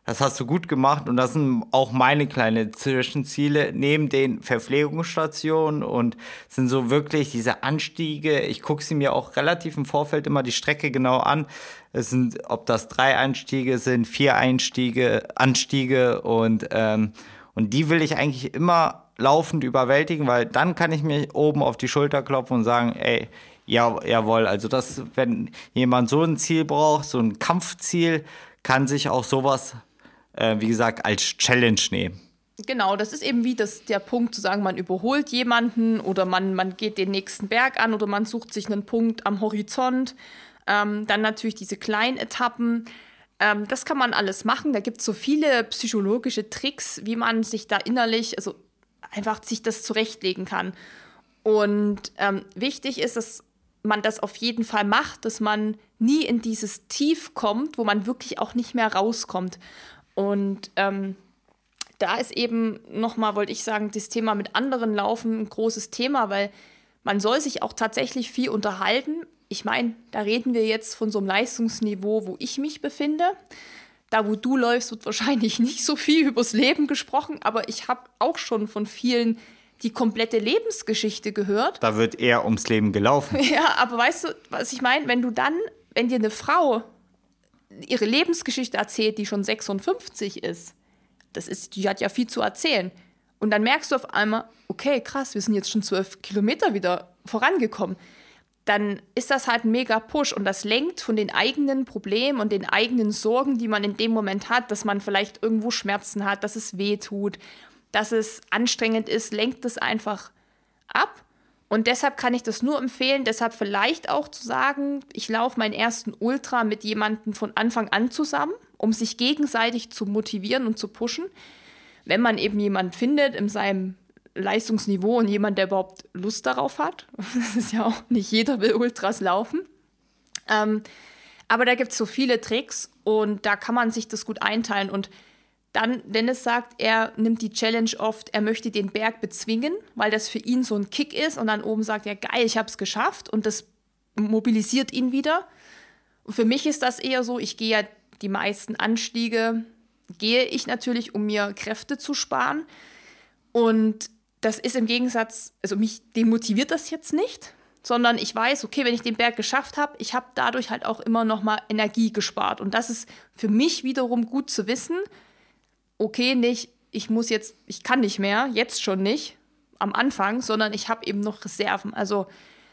B: das hast du gut gemacht und das sind auch meine kleinen Zwischenziele neben den Verpflegungsstationen und sind so wirklich diese Anstiege. Ich gucke sie mir auch relativ im Vorfeld immer die Strecke genau an. Es sind, ob das drei Einstiege sind, vier Einstiege, Anstiege und, ähm, und die will ich eigentlich immer laufend überwältigen, weil dann kann ich mir oben auf die Schulter klopfen und sagen, ey, ja, jawohl, also das, wenn jemand so ein Ziel braucht, so ein Kampfziel, kann sich auch sowas äh, wie gesagt, als Challenge nehmen.
A: Genau, das ist eben wie das, der Punkt zu sagen, man überholt jemanden oder man, man geht den nächsten Berg an oder man sucht sich einen Punkt am Horizont. Ähm, dann natürlich diese kleinen Etappen. Ähm, das kann man alles machen. Da gibt es so viele psychologische Tricks, wie man sich da innerlich, also einfach sich das zurechtlegen kann. Und ähm, wichtig ist, dass man das auf jeden Fall macht, dass man nie in dieses Tief kommt, wo man wirklich auch nicht mehr rauskommt. Und ähm, da ist eben nochmal, wollte ich sagen, das Thema mit anderen Laufen ein großes Thema, weil man soll sich auch tatsächlich viel unterhalten. Ich meine, da reden wir jetzt von so einem Leistungsniveau, wo ich mich befinde. Da, wo du läufst, wird wahrscheinlich nicht so viel übers Leben gesprochen, aber ich habe auch schon von vielen die komplette Lebensgeschichte gehört.
B: Da wird eher ums Leben gelaufen.
A: Ja, aber weißt du, was ich meine? Wenn du dann, wenn dir eine Frau ihre Lebensgeschichte erzählt, die schon 56 ist. Das ist, die hat ja viel zu erzählen. Und dann merkst du auf einmal, okay, krass, wir sind jetzt schon zwölf Kilometer wieder vorangekommen. Dann ist das halt ein mega Push und das lenkt von den eigenen Problemen und den eigenen Sorgen, die man in dem Moment hat, dass man vielleicht irgendwo Schmerzen hat, dass es weh tut, dass es anstrengend ist, lenkt es einfach ab und deshalb kann ich das nur empfehlen, deshalb vielleicht auch zu sagen, ich laufe meinen ersten Ultra mit jemandem von Anfang an zusammen, um sich gegenseitig zu motivieren und zu pushen. Wenn man eben jemanden findet in seinem Leistungsniveau und jemand, der überhaupt Lust darauf hat. Das ist ja auch nicht jeder will Ultras laufen. Ähm, aber da gibt es so viele Tricks und da kann man sich das gut einteilen. Und dann, Dennis sagt, er nimmt die Challenge oft, er möchte den Berg bezwingen, weil das für ihn so ein Kick ist. Und dann oben sagt er, geil, ich habe es geschafft. Und das mobilisiert ihn wieder. Und für mich ist das eher so, ich gehe ja die meisten Anstiege, gehe ich natürlich, um mir Kräfte zu sparen. Und das ist im Gegensatz, also mich demotiviert das jetzt nicht, sondern ich weiß, okay, wenn ich den Berg geschafft habe, ich habe dadurch halt auch immer noch mal Energie gespart. Und das ist für mich wiederum gut zu wissen, okay, nicht, ich muss jetzt, ich kann nicht mehr, jetzt schon nicht, am Anfang, sondern ich habe eben noch Reserven. Also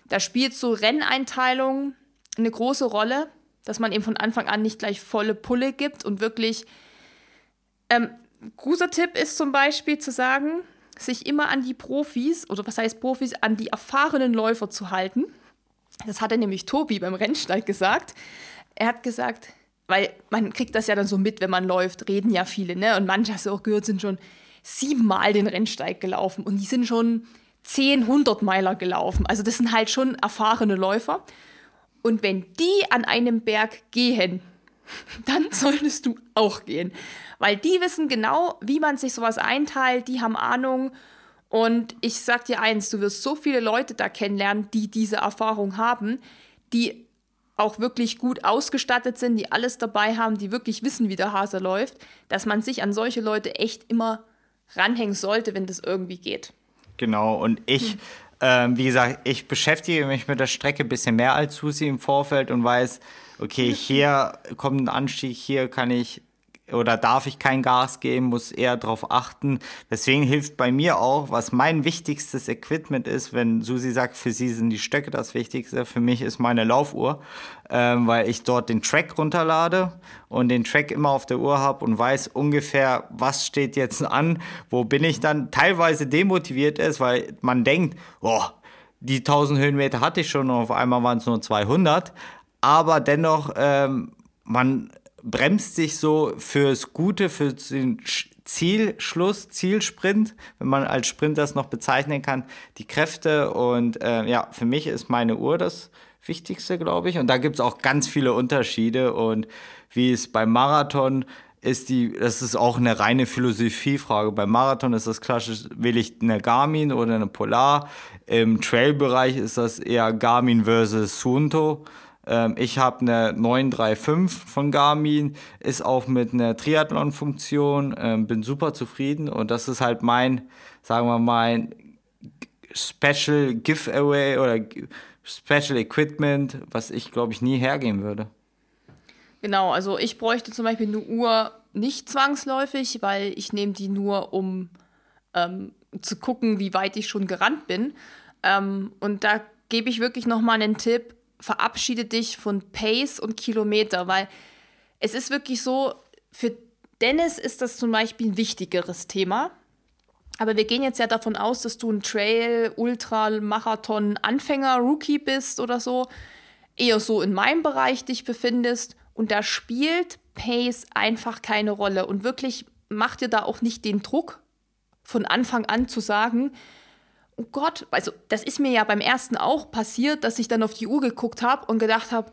A: da spielt so Renneinteilung eine große Rolle, dass man eben von Anfang an nicht gleich volle Pulle gibt und wirklich. Ähm, guter Tipp ist zum Beispiel zu sagen, sich immer an die Profis, oder was heißt Profis, an die erfahrenen Läufer zu halten. Das hat er nämlich Tobi beim Rennsteig gesagt. Er hat gesagt, weil man kriegt das ja dann so mit, wenn man läuft, reden ja viele, ne? Und manche, hast du auch gehört, sind schon siebenmal den Rennsteig gelaufen und die sind schon zehn, hundert Meiler gelaufen. Also das sind halt schon erfahrene Läufer. Und wenn die an einem Berg gehen, dann solltest du auch gehen. Weil die wissen genau, wie man sich sowas einteilt, die haben Ahnung. Und ich sag dir eins, du wirst so viele Leute da kennenlernen, die diese Erfahrung haben, die auch wirklich gut ausgestattet sind, die alles dabei haben, die wirklich wissen, wie der Hase läuft, dass man sich an solche Leute echt immer ranhängen sollte, wenn das irgendwie geht.
B: Genau, und ich hm. Ähm, wie gesagt, ich beschäftige mich mit der Strecke ein bisschen mehr als Susi im Vorfeld und weiß, okay, hier kommt ein Anstieg, hier kann ich oder darf ich kein Gas geben, muss eher darauf achten. Deswegen hilft bei mir auch, was mein wichtigstes Equipment ist, wenn Susi sagt, für sie sind die Stöcke das Wichtigste, für mich ist meine Laufuhr, ähm, weil ich dort den Track runterlade und den Track immer auf der Uhr habe und weiß ungefähr, was steht jetzt an, wo bin ich dann teilweise demotiviert ist, weil man denkt, boah, die 1000 Höhenmeter hatte ich schon und auf einmal waren es nur 200, aber dennoch, ähm, man bremst sich so fürs Gute, für den Zielschluss, Zielsprint, wenn man als Sprint das noch bezeichnen kann, die Kräfte. Und äh, ja, für mich ist meine Uhr das Wichtigste, glaube ich. Und da gibt es auch ganz viele Unterschiede. Und wie es beim Marathon ist die, das ist auch eine reine Philosophiefrage. Beim Marathon ist das klassisch, will ich eine Garmin oder eine Polar? Im Trail-Bereich ist das eher Garmin versus Sunto. Ähm, ich habe eine 935 von Garmin, ist auch mit einer Triathlon-Funktion, ähm, bin super zufrieden und das ist halt mein, sagen wir mal, Special Giveaway oder Special Equipment, was ich glaube ich nie hergeben würde.
A: Genau, also ich bräuchte zum Beispiel eine Uhr nicht zwangsläufig, weil ich nehme die nur, um ähm, zu gucken, wie weit ich schon gerannt bin. Ähm, und da gebe ich wirklich nochmal einen Tipp, verabschiede dich von Pace und Kilometer, weil es ist wirklich so, für Dennis ist das zum Beispiel ein wichtigeres Thema. Aber wir gehen jetzt ja davon aus, dass du ein Trail, Ultra, Marathon, Anfänger, Rookie bist oder so. Eher so in meinem Bereich dich befindest. Und da spielt Pace einfach keine Rolle. Und wirklich mach dir da auch nicht den Druck, von Anfang an zu sagen, oh Gott, also das ist mir ja beim ersten auch passiert, dass ich dann auf die Uhr geguckt habe und gedacht habe,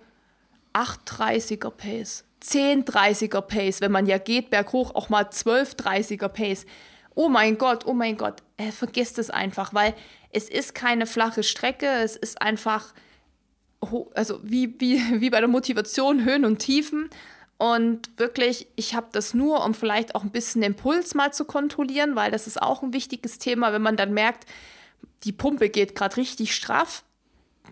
A: 8,30er Pace, 10,30er Pace, wenn man ja geht berghoch, auch mal 12,30er Pace. Oh mein Gott, oh mein Gott, äh, vergisst es einfach, weil es ist keine flache Strecke, es ist einfach, also wie, wie, wie bei der Motivation, Höhen und Tiefen. Und wirklich, ich habe das nur, um vielleicht auch ein bisschen den Puls mal zu kontrollieren, weil das ist auch ein wichtiges Thema, wenn man dann merkt, die Pumpe geht gerade richtig straff,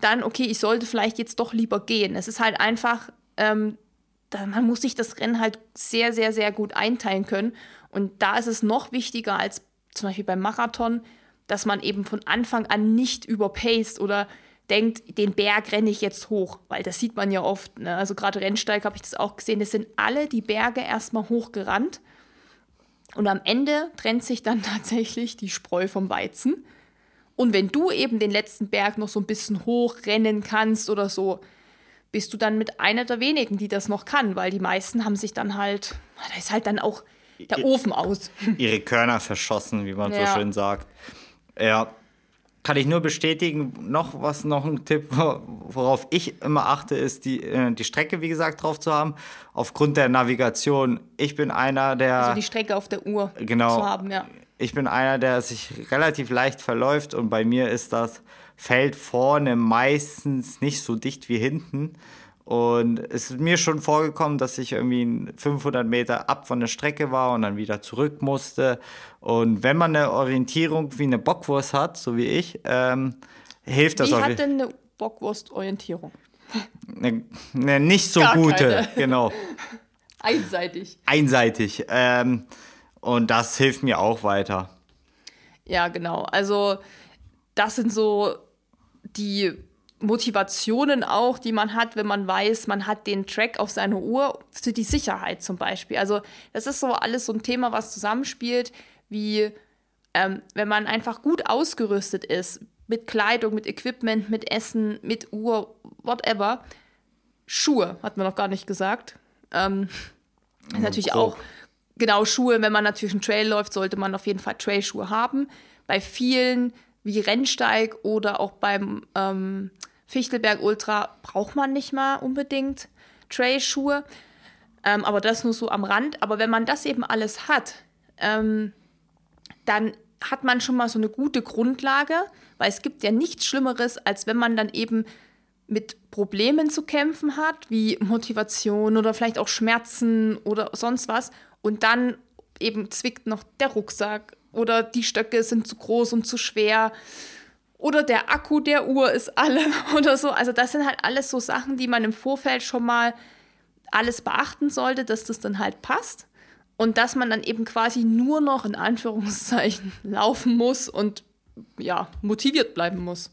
A: dann, okay, ich sollte vielleicht jetzt doch lieber gehen. Es ist halt einfach, ähm, da, man muss sich das Rennen halt sehr, sehr, sehr gut einteilen können. Und da ist es noch wichtiger als zum Beispiel beim Marathon, dass man eben von Anfang an nicht überpaced oder denkt, den Berg renne ich jetzt hoch, weil das sieht man ja oft. Ne? Also gerade Rennsteig habe ich das auch gesehen. Das sind alle die Berge erstmal hochgerannt. Und am Ende trennt sich dann tatsächlich die Spreu vom Weizen. Und wenn du eben den letzten Berg noch so ein bisschen hochrennen kannst oder so, bist du dann mit einer der wenigen, die das noch kann, weil die meisten haben sich dann halt, da ist halt dann auch der Ofen aus.
B: Ihre Körner verschossen, wie man ja. so schön sagt. Ja, kann ich nur bestätigen. Noch was, noch ein Tipp, worauf ich immer achte, ist die, äh, die Strecke, wie gesagt, drauf zu haben. Aufgrund der Navigation. Ich bin einer, der.
A: Also die Strecke auf der Uhr
B: genau,
A: zu haben, ja
B: ich bin einer, der sich relativ leicht verläuft und bei mir ist das Feld vorne meistens nicht so dicht wie hinten. Und es ist mir schon vorgekommen, dass ich irgendwie 500 Meter ab von der Strecke war und dann wieder zurück musste. Und wenn man eine Orientierung wie eine Bockwurst hat, so wie ich, ähm, hilft das
A: wie
B: auch.
A: Wie hat denn eine Bockwurst-Orientierung?
B: Eine, eine, nicht so Gar gute, keine. genau.
A: Einseitig.
B: Einseitig. Ähm, und das hilft mir auch weiter.
A: Ja, genau. Also das sind so die Motivationen auch, die man hat, wenn man weiß, man hat den Track auf seiner Uhr für die Sicherheit zum Beispiel. Also das ist so alles so ein Thema, was zusammenspielt, wie ähm, wenn man einfach gut ausgerüstet ist mit Kleidung, mit Equipment, mit Essen, mit Uhr, whatever. Schuhe, hat man noch gar nicht gesagt. Ähm, ist natürlich grob. auch genau, Schuhe, wenn man natürlich einen Trail läuft, sollte man auf jeden Fall Trailschuhe haben. Bei vielen, wie Rennsteig oder auch beim ähm, Fichtelberg Ultra, braucht man nicht mal unbedingt Trailschuhe. Ähm, aber das nur so am Rand. Aber wenn man das eben alles hat, ähm, dann hat man schon mal so eine gute Grundlage, weil es gibt ja nichts Schlimmeres, als wenn man dann eben mit Problemen zu kämpfen hat, wie Motivation oder vielleicht auch Schmerzen oder sonst was und dann eben zwickt noch der Rucksack oder die Stöcke sind zu groß und zu schwer oder der Akku der Uhr ist alle oder so. Also das sind halt alles so Sachen, die man im Vorfeld schon mal alles beachten sollte, dass das dann halt passt und dass man dann eben quasi nur noch in Anführungszeichen laufen muss und ja, motiviert bleiben muss.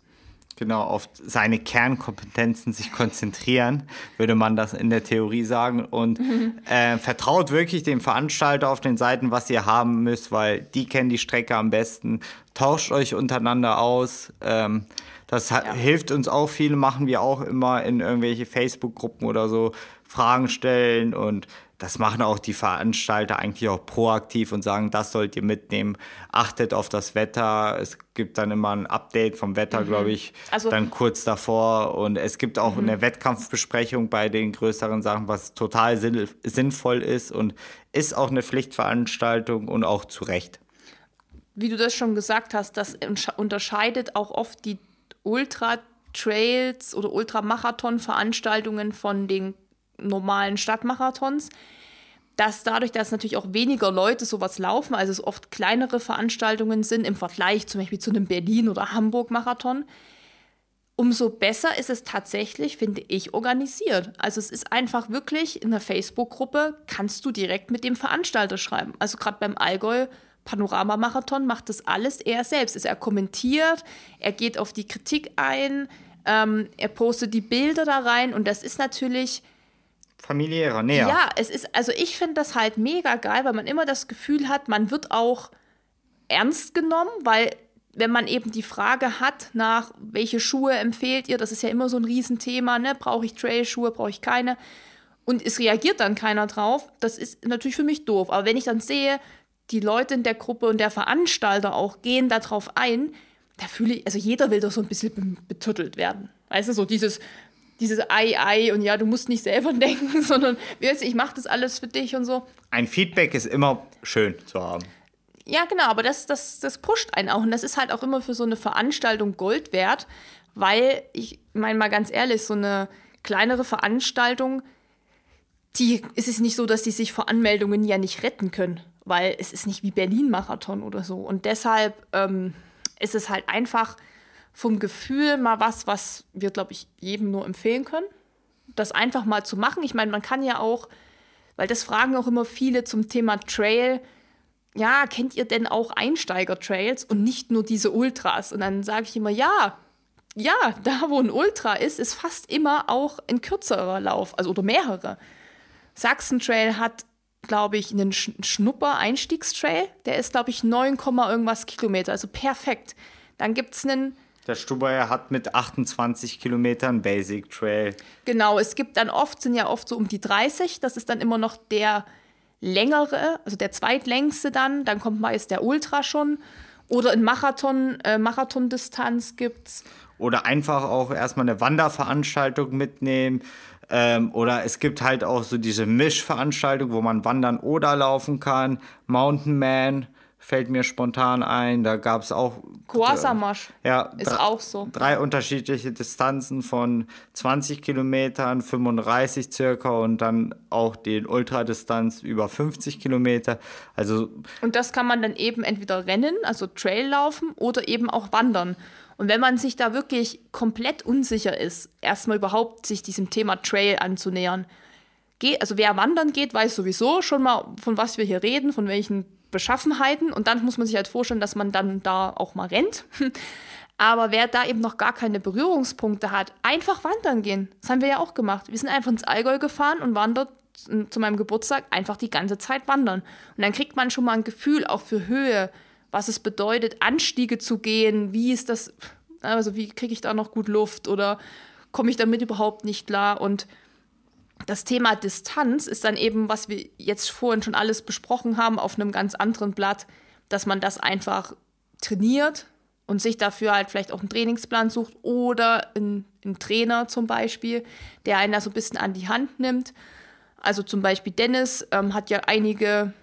B: Genau, auf seine Kernkompetenzen sich konzentrieren, würde man das in der Theorie sagen. Und mhm. äh, vertraut wirklich dem Veranstalter auf den Seiten, was ihr haben müsst, weil die kennen die Strecke am besten. Tauscht euch untereinander aus. Ähm, das ja. hilft uns auch viel, machen wir auch immer in irgendwelche Facebook-Gruppen oder so, Fragen stellen und das machen auch die Veranstalter eigentlich auch proaktiv und sagen, das sollt ihr mitnehmen. Achtet auf das Wetter. Es gibt dann immer ein Update vom Wetter, mhm. glaube ich, also, dann kurz davor. Und es gibt auch mhm. eine Wettkampfbesprechung bei den größeren Sachen, was total sinnvoll ist und ist auch eine Pflichtveranstaltung und auch zu Recht.
A: Wie du das schon gesagt hast, das unterscheidet auch oft die Ultra-Trails oder Ultramarathon-Veranstaltungen von den normalen Stadtmarathons, dass dadurch, dass natürlich auch weniger Leute sowas laufen, also es oft kleinere Veranstaltungen sind im Vergleich zum Beispiel zu einem Berlin- oder Hamburg-Marathon, umso besser ist es tatsächlich, finde ich, organisiert. Also es ist einfach wirklich in der Facebook-Gruppe kannst du direkt mit dem Veranstalter schreiben. Also gerade beim Allgäu Panorama-Marathon macht das alles er selbst. Also er kommentiert, er geht auf die Kritik ein, ähm, er postet die Bilder da rein und das ist natürlich
B: familiärer, näher.
A: Ja, es ist, also ich finde das halt mega geil, weil man immer das Gefühl hat, man wird auch ernst genommen, weil wenn man eben die Frage hat nach, welche Schuhe empfehlt ihr, das ist ja immer so ein Riesenthema, ne? Brauche ich Trail-Schuhe, brauche ich keine? Und es reagiert dann keiner drauf, das ist natürlich für mich doof. Aber wenn ich dann sehe, die Leute in der Gruppe und der Veranstalter auch gehen darauf ein, da fühle ich, also jeder will doch so ein bisschen betüttelt werden. Weißt du, so dieses, dieses Ei, Ei und ja, du musst nicht selber denken, sondern ich mache das alles für dich und so.
B: Ein Feedback ist immer schön zu haben.
A: Ja, genau, aber das, das, das pusht einen auch. Und das ist halt auch immer für so eine Veranstaltung Gold wert, weil ich meine mal ganz ehrlich, so eine kleinere Veranstaltung, die ist es nicht so, dass die sich vor Anmeldungen ja nicht retten können, weil es ist nicht wie Berlin-Marathon oder so. Und deshalb ähm, ist es halt einfach vom Gefühl mal was, was wir, glaube ich, jedem nur empfehlen können. Das einfach mal zu machen. Ich meine, man kann ja auch, weil das fragen auch immer viele zum Thema Trail, ja, kennt ihr denn auch Einsteiger-Trails und nicht nur diese Ultras? Und dann sage ich immer, ja, ja, da wo ein Ultra ist, ist fast immer auch ein kürzerer Lauf, also oder mehrere. Sachsen Trail hat, glaube ich, einen Schnupper-Einstiegstrail. Der ist, glaube ich, 9, irgendwas Kilometer, also perfekt. Dann gibt es einen
B: der Stubaier hat mit 28 Kilometern Basic Trail.
A: Genau, es gibt dann oft, sind ja oft so um die 30, das ist dann immer noch der längere, also der zweitlängste dann, dann kommt meist der Ultra schon. Oder in Marathon, äh, Marathondistanz gibt's.
B: Oder einfach auch erstmal eine Wanderveranstaltung mitnehmen. Ähm, oder es gibt halt auch so diese Mischveranstaltung, wo man wandern oder laufen kann. Mountain Man fällt mir spontan ein. Da gab es auch.
A: Kuasamasch.
B: Ja,
A: ist auch so.
B: Drei unterschiedliche Distanzen von 20 Kilometern, 35 circa und dann auch die Ultradistanz über 50 Kilometer. Also.
A: Und das kann man dann eben entweder rennen, also Trail laufen oder eben auch wandern. Und wenn man sich da wirklich komplett unsicher ist, erstmal überhaupt sich diesem Thema Trail anzunähern, geht, also wer wandern geht, weiß sowieso schon mal, von was wir hier reden, von welchen Beschaffenheiten und dann muss man sich halt vorstellen, dass man dann da auch mal rennt. Aber wer da eben noch gar keine Berührungspunkte hat, einfach wandern gehen. Das haben wir ja auch gemacht. Wir sind einfach ins Allgäu gefahren und wandert zu meinem Geburtstag einfach die ganze Zeit wandern. Und dann kriegt man schon mal ein Gefühl auch für Höhe, was es bedeutet, Anstiege zu gehen, wie ist das, also wie kriege ich da noch gut Luft oder komme ich damit überhaupt nicht klar und das Thema Distanz ist dann eben, was wir jetzt vorhin schon alles besprochen haben, auf einem ganz anderen Blatt, dass man das einfach trainiert und sich dafür halt vielleicht auch einen Trainingsplan sucht oder einen, einen Trainer zum Beispiel, der einen da so ein bisschen an die Hand nimmt. Also zum Beispiel Dennis ähm, hat ja einige,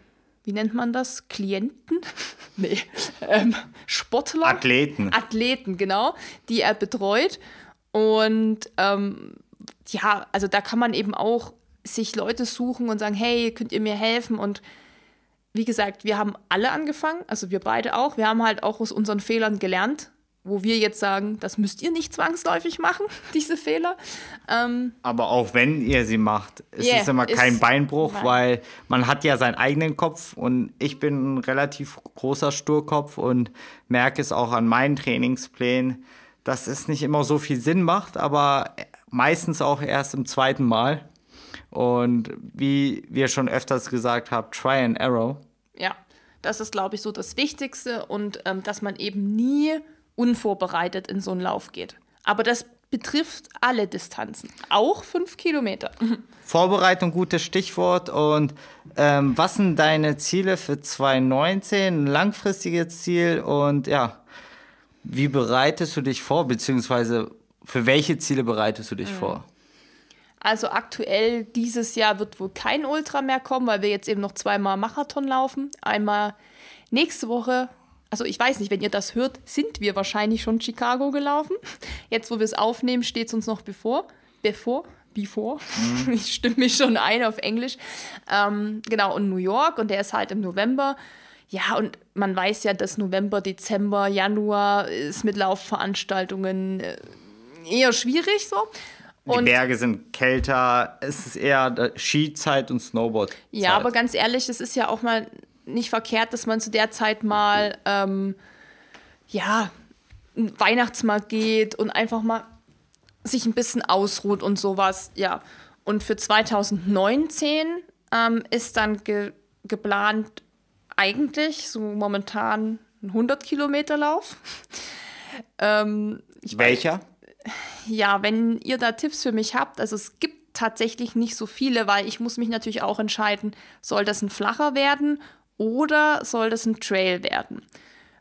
A: wie nennt man das? Klienten? nee, ähm, Sportler.
B: Athleten.
A: Athleten, genau, die er betreut. Und ähm, ja, also da kann man eben auch sich Leute suchen und sagen, hey, könnt ihr mir helfen? Und wie gesagt, wir haben alle angefangen, also wir beide auch. Wir haben halt auch aus unseren Fehlern gelernt. wo wir jetzt sagen, das müsst ihr nicht zwangsläufig machen, diese Fehler. Ähm,
B: Aber auch wenn ihr sie macht, ist
A: Yeah,
B: es immer kein
A: ist-
B: Beinbruch,
A: Nein.
B: weil man hat ja seinen eigenen Kopf und ich bin ein relativ großer Sturkopf und merke es auch an meinen Trainingsplänen, dass es nicht immer so viel Sinn macht, aber meistens auch erst im zweiten Mal. Und wie wir schon öfters gesagt haben, try and arrow.
A: ja, das ist, glaube ich, so das Wichtigste und ähm, dass man eben nie unvorbereitet in so einen Lauf geht. Aber das betrifft alle Distanzen, auch fünf Kilometer.
B: Vorbereitung, gutes Stichwort. Und ähm, was sind deine Ziele für 2019? Ein langfristiges Ziel und ja, wie bereitest du dich vor, beziehungsweise für welche Ziele bereitest du dich vor?
A: Also aktuell dieses Jahr wird wohl kein Ultra mehr kommen, weil wir jetzt eben noch zweimal Marathon laufen. Einmal nächste Woche, also ich weiß nicht, wenn ihr das hört, sind wir wahrscheinlich schon Chicago gelaufen. Jetzt, wo wir es aufnehmen, steht es uns noch bevor. Bevor? Before. Ich stimme mich schon ein auf Englisch. Ähm, genau, und New York und der ist halt im November. Ja, und man weiß ja, dass November, Dezember, Januar ist mit Laufveranstaltungen äh, eher schwierig so.
B: Die Berge sind kälter, es ist eher Skizeit und Snowboard.
A: Ja, aber ganz ehrlich, es ist ja auch mal nicht verkehrt, dass man zu der Zeit mal, ähm, ja, einen Weihnachtsmarkt geht und einfach mal sich ein bisschen ausruht und sowas, ja. Und für 2019 ähm, ist dann ge geplant eigentlich so momentan ein 100 Kilometer Lauf. ähm, ich weiß-
B: Welcher?
A: Ja, wenn ihr da Tipps für mich habt, also es gibt tatsächlich nicht so viele, weil ich muss mich natürlich auch entscheiden, soll das ein flacher werden oder soll das ein Trail werden?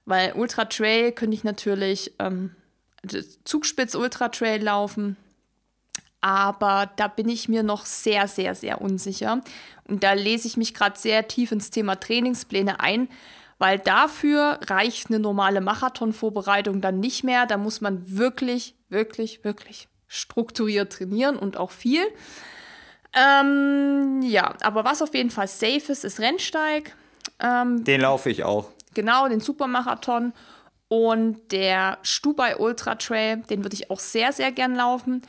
A: Weil Ultra Trail könnte ich natürlich ähm, Zugspitz Ultra Trail laufen, aber da bin ich mir noch sehr, sehr, sehr unsicher. Und da lese ich mich gerade sehr tief ins Thema Trainingspläne ein, weil dafür reicht eine normale Marathonvorbereitung dann nicht mehr. Da muss man wirklich, wirklich, wirklich strukturiert trainieren und auch viel. Ähm, ja, aber was auf jeden Fall safe ist, ist Rennsteig. Ähm,
B: Den laufe ich auch.
A: genau, den Supermarathon. Und der Stubai Ultra Trail, den würde ich auch sehr, sehr gern laufen.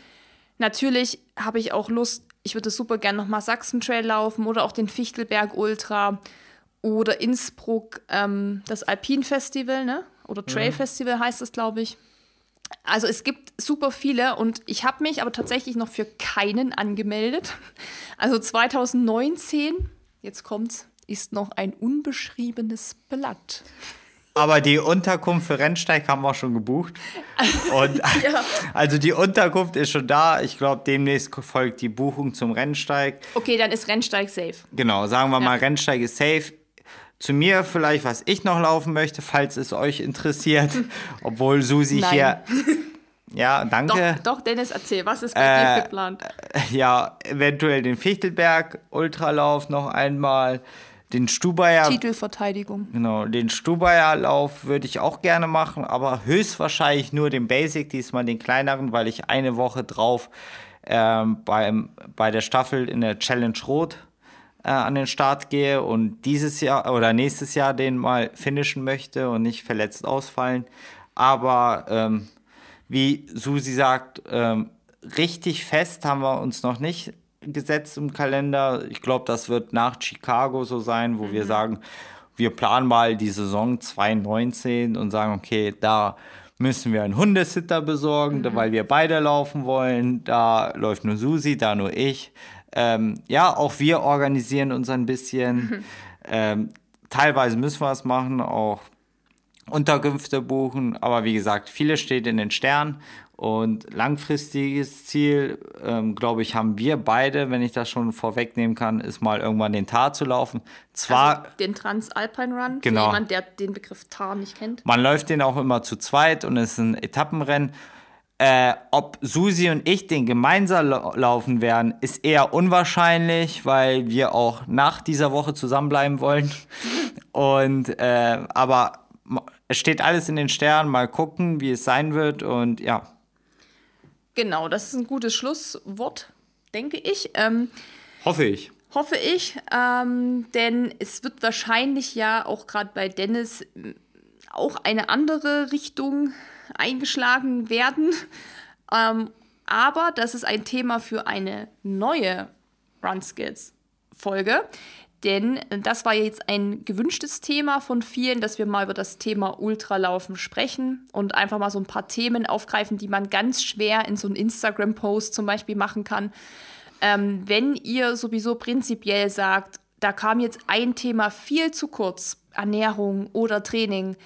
A: Natürlich habe ich auch Lust, ich würde super gern nochmal Sachsen Trail laufen oder auch den Fichtelberg Ultra oder Innsbruck, ähm, das Alpin Festival, ne? Oder Trail Festival heißt es, glaube ich. Also es gibt super viele und ich habe mich aber tatsächlich noch für keinen angemeldet. Also 2019, jetzt kommt's, ist noch ein unbeschriebenes Blatt.
B: Aber die Unterkunft für Rennsteig haben wir auch schon gebucht. Und
A: Ja.
B: also die Unterkunft ist schon da. Ich glaube, demnächst folgt die Buchung zum Rennsteig.
A: Okay, dann ist Rennsteig safe.
B: Genau, sagen wir
A: Ja.
B: mal, Rennsteig ist safe. Zu mir vielleicht, was ich noch laufen möchte, falls es euch interessiert. Obwohl Susi
A: Nein.
B: hier. Ja,
A: Doch,
B: danke.
A: doch, Dennis, erzähl, was ist bei
B: Äh,
A: dir geplant?
B: Ja, eventuell den Fichtelberg Ultralauf noch einmal. Den Stubaier,
A: Titelverteidigung.
B: genau, den Stubaier Lauf würde ich auch gerne machen, aber höchstwahrscheinlich nur den Basic, diesmal den kleineren, weil ich eine Woche drauf ähm, beim, bei der Staffel in der Challenge Rot äh, an den Start gehe und dieses Jahr oder nächstes Jahr den mal finishen möchte und nicht verletzt ausfallen. Aber ähm, wie Susi sagt, ähm, richtig fest haben wir uns noch nicht gesetzt im Kalender. Ich glaube, das wird nach Chicago so sein, wo wir sagen, wir planen mal die Saison 2019 und sagen, okay, da müssen wir einen Hundesitter besorgen, weil wir beide laufen wollen. Da läuft nur Susi, da nur ich. Ähm, ja, auch wir organisieren uns ein bisschen. ähm, teilweise müssen wir es machen, auch Unterkünfte buchen. Aber wie gesagt, vieles steht in den Sternen. Und langfristiges Ziel, ähm, glaube ich, haben wir beide, wenn ich das schon vorwegnehmen kann, ist mal irgendwann den Tar zu laufen. Zwar,
A: Also den Transalpine Run,
B: Genau.
A: für jemand, der den Begriff Tar nicht kennt.
B: man läuft den auch immer zu zweit und es ist ein Etappenrennen. Äh, ob Susi und ich den gemeinsam lau- laufen werden, ist eher unwahrscheinlich, weil wir auch nach dieser Woche zusammenbleiben wollen. Und äh, aber es steht alles in den Sternen. Mal gucken, wie es sein wird. Und ja,
A: Genau, das ist ein gutes Schlusswort, denke ich. Ähm,
B: hoffe ich.
A: hoffe ich, ähm, denn es wird wahrscheinlich ja auch gerade bei Dennis auch eine andere Richtung eingeschlagen werden. Ähm, aber das ist ein Thema für eine neue Run Skills Folge. Denn das war jetzt ein gewünschtes Thema von vielen, dass wir mal über das Thema Ultralaufen sprechen und einfach mal so ein paar Themen aufgreifen, die man ganz schwer in so einem Instagram-Post zum Beispiel machen kann. Ähm, wenn ihr sowieso prinzipiell sagt, da kam jetzt ein Thema viel zu kurz, Ernährung oder Training,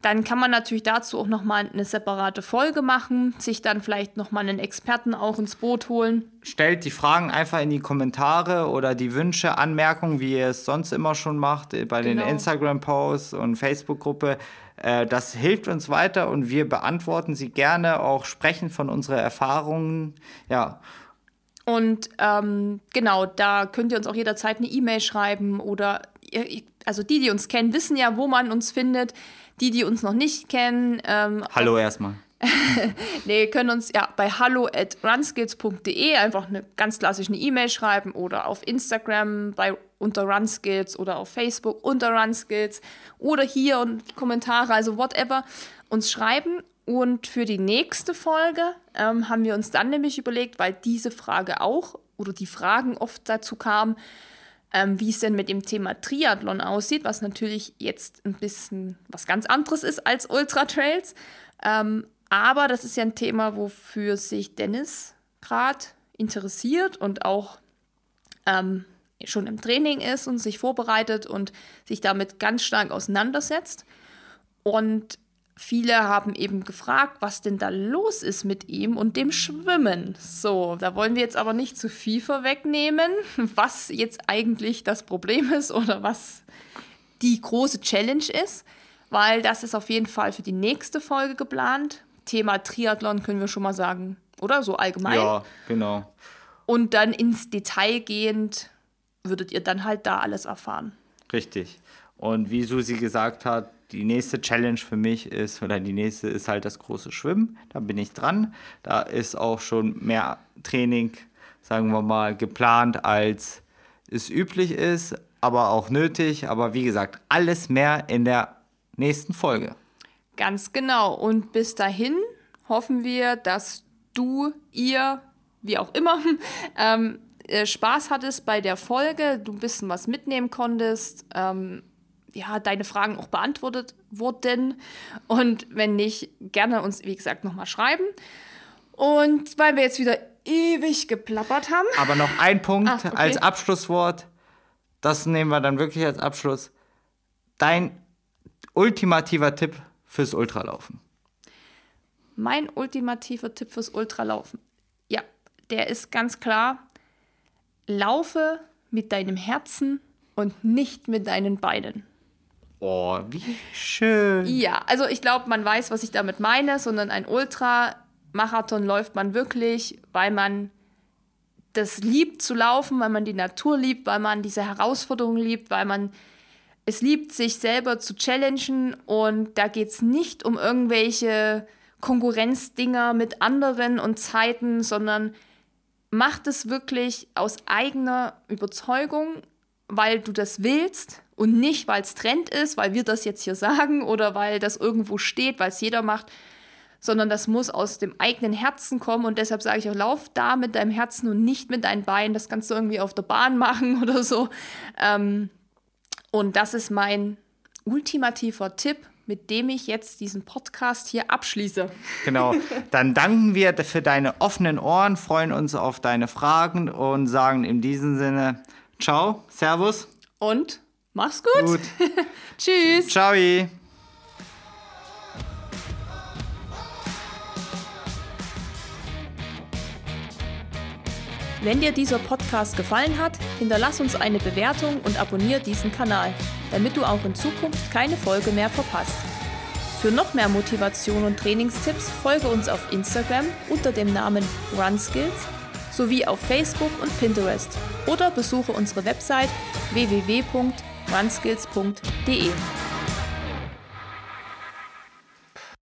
A: dann kann man natürlich dazu auch nochmal eine separate Folge machen, sich dann vielleicht nochmal einen Experten auch ins Boot holen.
B: Stellt die Fragen einfach in die Kommentare oder die Wünsche, Anmerkungen, wie ihr es sonst immer schon macht, äh, bei genau. den Instagram-Posts und Facebook-Gruppe. Äh, das hilft uns weiter und wir beantworten sie gerne, auch sprechen von unseren Erfahrungen. Ja.
A: Und ähm, genau, da könnt ihr uns auch jederzeit eine E-Mail schreiben oder, also die, die uns kennen, wissen ja, wo man uns findet. Die, die uns noch nicht kennen. Ähm,
B: hallo erstmal.
A: nee, können uns ja bei hallo at runskills.de einfach eine ganz klassische E-Mail schreiben oder auf Instagram bei unter Runskills oder auf Facebook unter Runskills oder hier und Kommentare, also whatever, uns schreiben. Und für die nächste Folge ähm, haben wir uns dann nämlich überlegt, weil diese Frage auch oder die Fragen oft dazu kamen, ähm, wie es denn mit dem Thema Triathlon aussieht, was natürlich jetzt ein bisschen was ganz anderes ist als Ultra Trails. Ähm, aber das ist ja ein Thema, wofür sich Dennis gerade interessiert und auch ähm, schon im Training ist und sich vorbereitet und sich damit ganz stark auseinandersetzt. Und viele haben eben gefragt, was denn da los ist mit ihm und dem Schwimmen. So, da wollen wir jetzt aber nicht zu viel vorwegnehmen, was jetzt eigentlich das Problem ist oder was die große Challenge ist, weil das ist auf jeden Fall für die nächste Folge geplant. Thema Triathlon können wir schon mal sagen, oder? So allgemein.
B: Ja, genau.
A: Und dann ins Detail gehend würdet ihr dann halt da alles erfahren.
B: Richtig. Und wie Susi gesagt hat, die nächste Challenge für mich ist, oder die nächste ist halt das große Schwimmen. Da bin ich dran. Da ist auch schon mehr Training, sagen wir mal, geplant, als es üblich ist, aber auch nötig. Aber wie gesagt, alles mehr in der nächsten Folge.
A: Ganz genau. Und bis dahin hoffen wir, dass du, ihr, wie auch immer, ähm, äh, Spaß hattest bei der Folge, du ein bisschen was mitnehmen konntest. Ähm, ja, deine Fragen auch beantwortet wurden. Und wenn nicht, gerne uns, wie gesagt, nochmal schreiben. Und weil wir jetzt wieder ewig geplappert haben.
B: Aber noch ein Punkt ah, okay. als Abschlusswort. Das nehmen wir dann wirklich als Abschluss. Dein ultimativer Tipp fürs Ultralaufen.
A: Mein ultimativer Tipp fürs Ultralaufen. Ja, der ist ganz klar. Laufe mit deinem Herzen und nicht mit deinen Beinen.
B: Oh, wie schön.
A: Ja, also ich glaube, man weiß, was ich damit meine, sondern ein Ultramarathon läuft man wirklich, weil man das liebt zu laufen, weil man die Natur liebt, weil man diese Herausforderung liebt, weil man es liebt, sich selber zu challengen. Und da geht es nicht um irgendwelche Konkurrenzdinger mit anderen und Zeiten, sondern macht es wirklich aus eigener Überzeugung, weil du das willst und nicht, weil es Trend ist, weil wir das jetzt hier sagen oder weil das irgendwo steht, weil es jeder macht, sondern das muss aus dem eigenen Herzen kommen und deshalb sage ich auch, lauf da mit deinem Herzen und nicht mit deinen Beinen. Das kannst du irgendwie auf der Bahn machen oder so. Ähm, und das ist mein ultimativer Tipp, mit dem ich jetzt diesen Podcast hier abschließe.
B: Genau. Dann danken wir für deine offenen Ohren, freuen uns auf deine Fragen und sagen in diesem Sinne Ciao, Servus
A: und Mach's gut. gut. Tschüss.
B: Ciao.
A: Wenn dir dieser Podcast gefallen hat, hinterlass uns eine Bewertung und abonniere diesen Kanal, damit du auch in Zukunft keine Folge mehr verpasst. Für noch mehr Motivation und Trainingstipps folge uns auf Instagram unter dem Namen RunSkills sowie auf Facebook und Pinterest oder besuche unsere Website www runskills.de.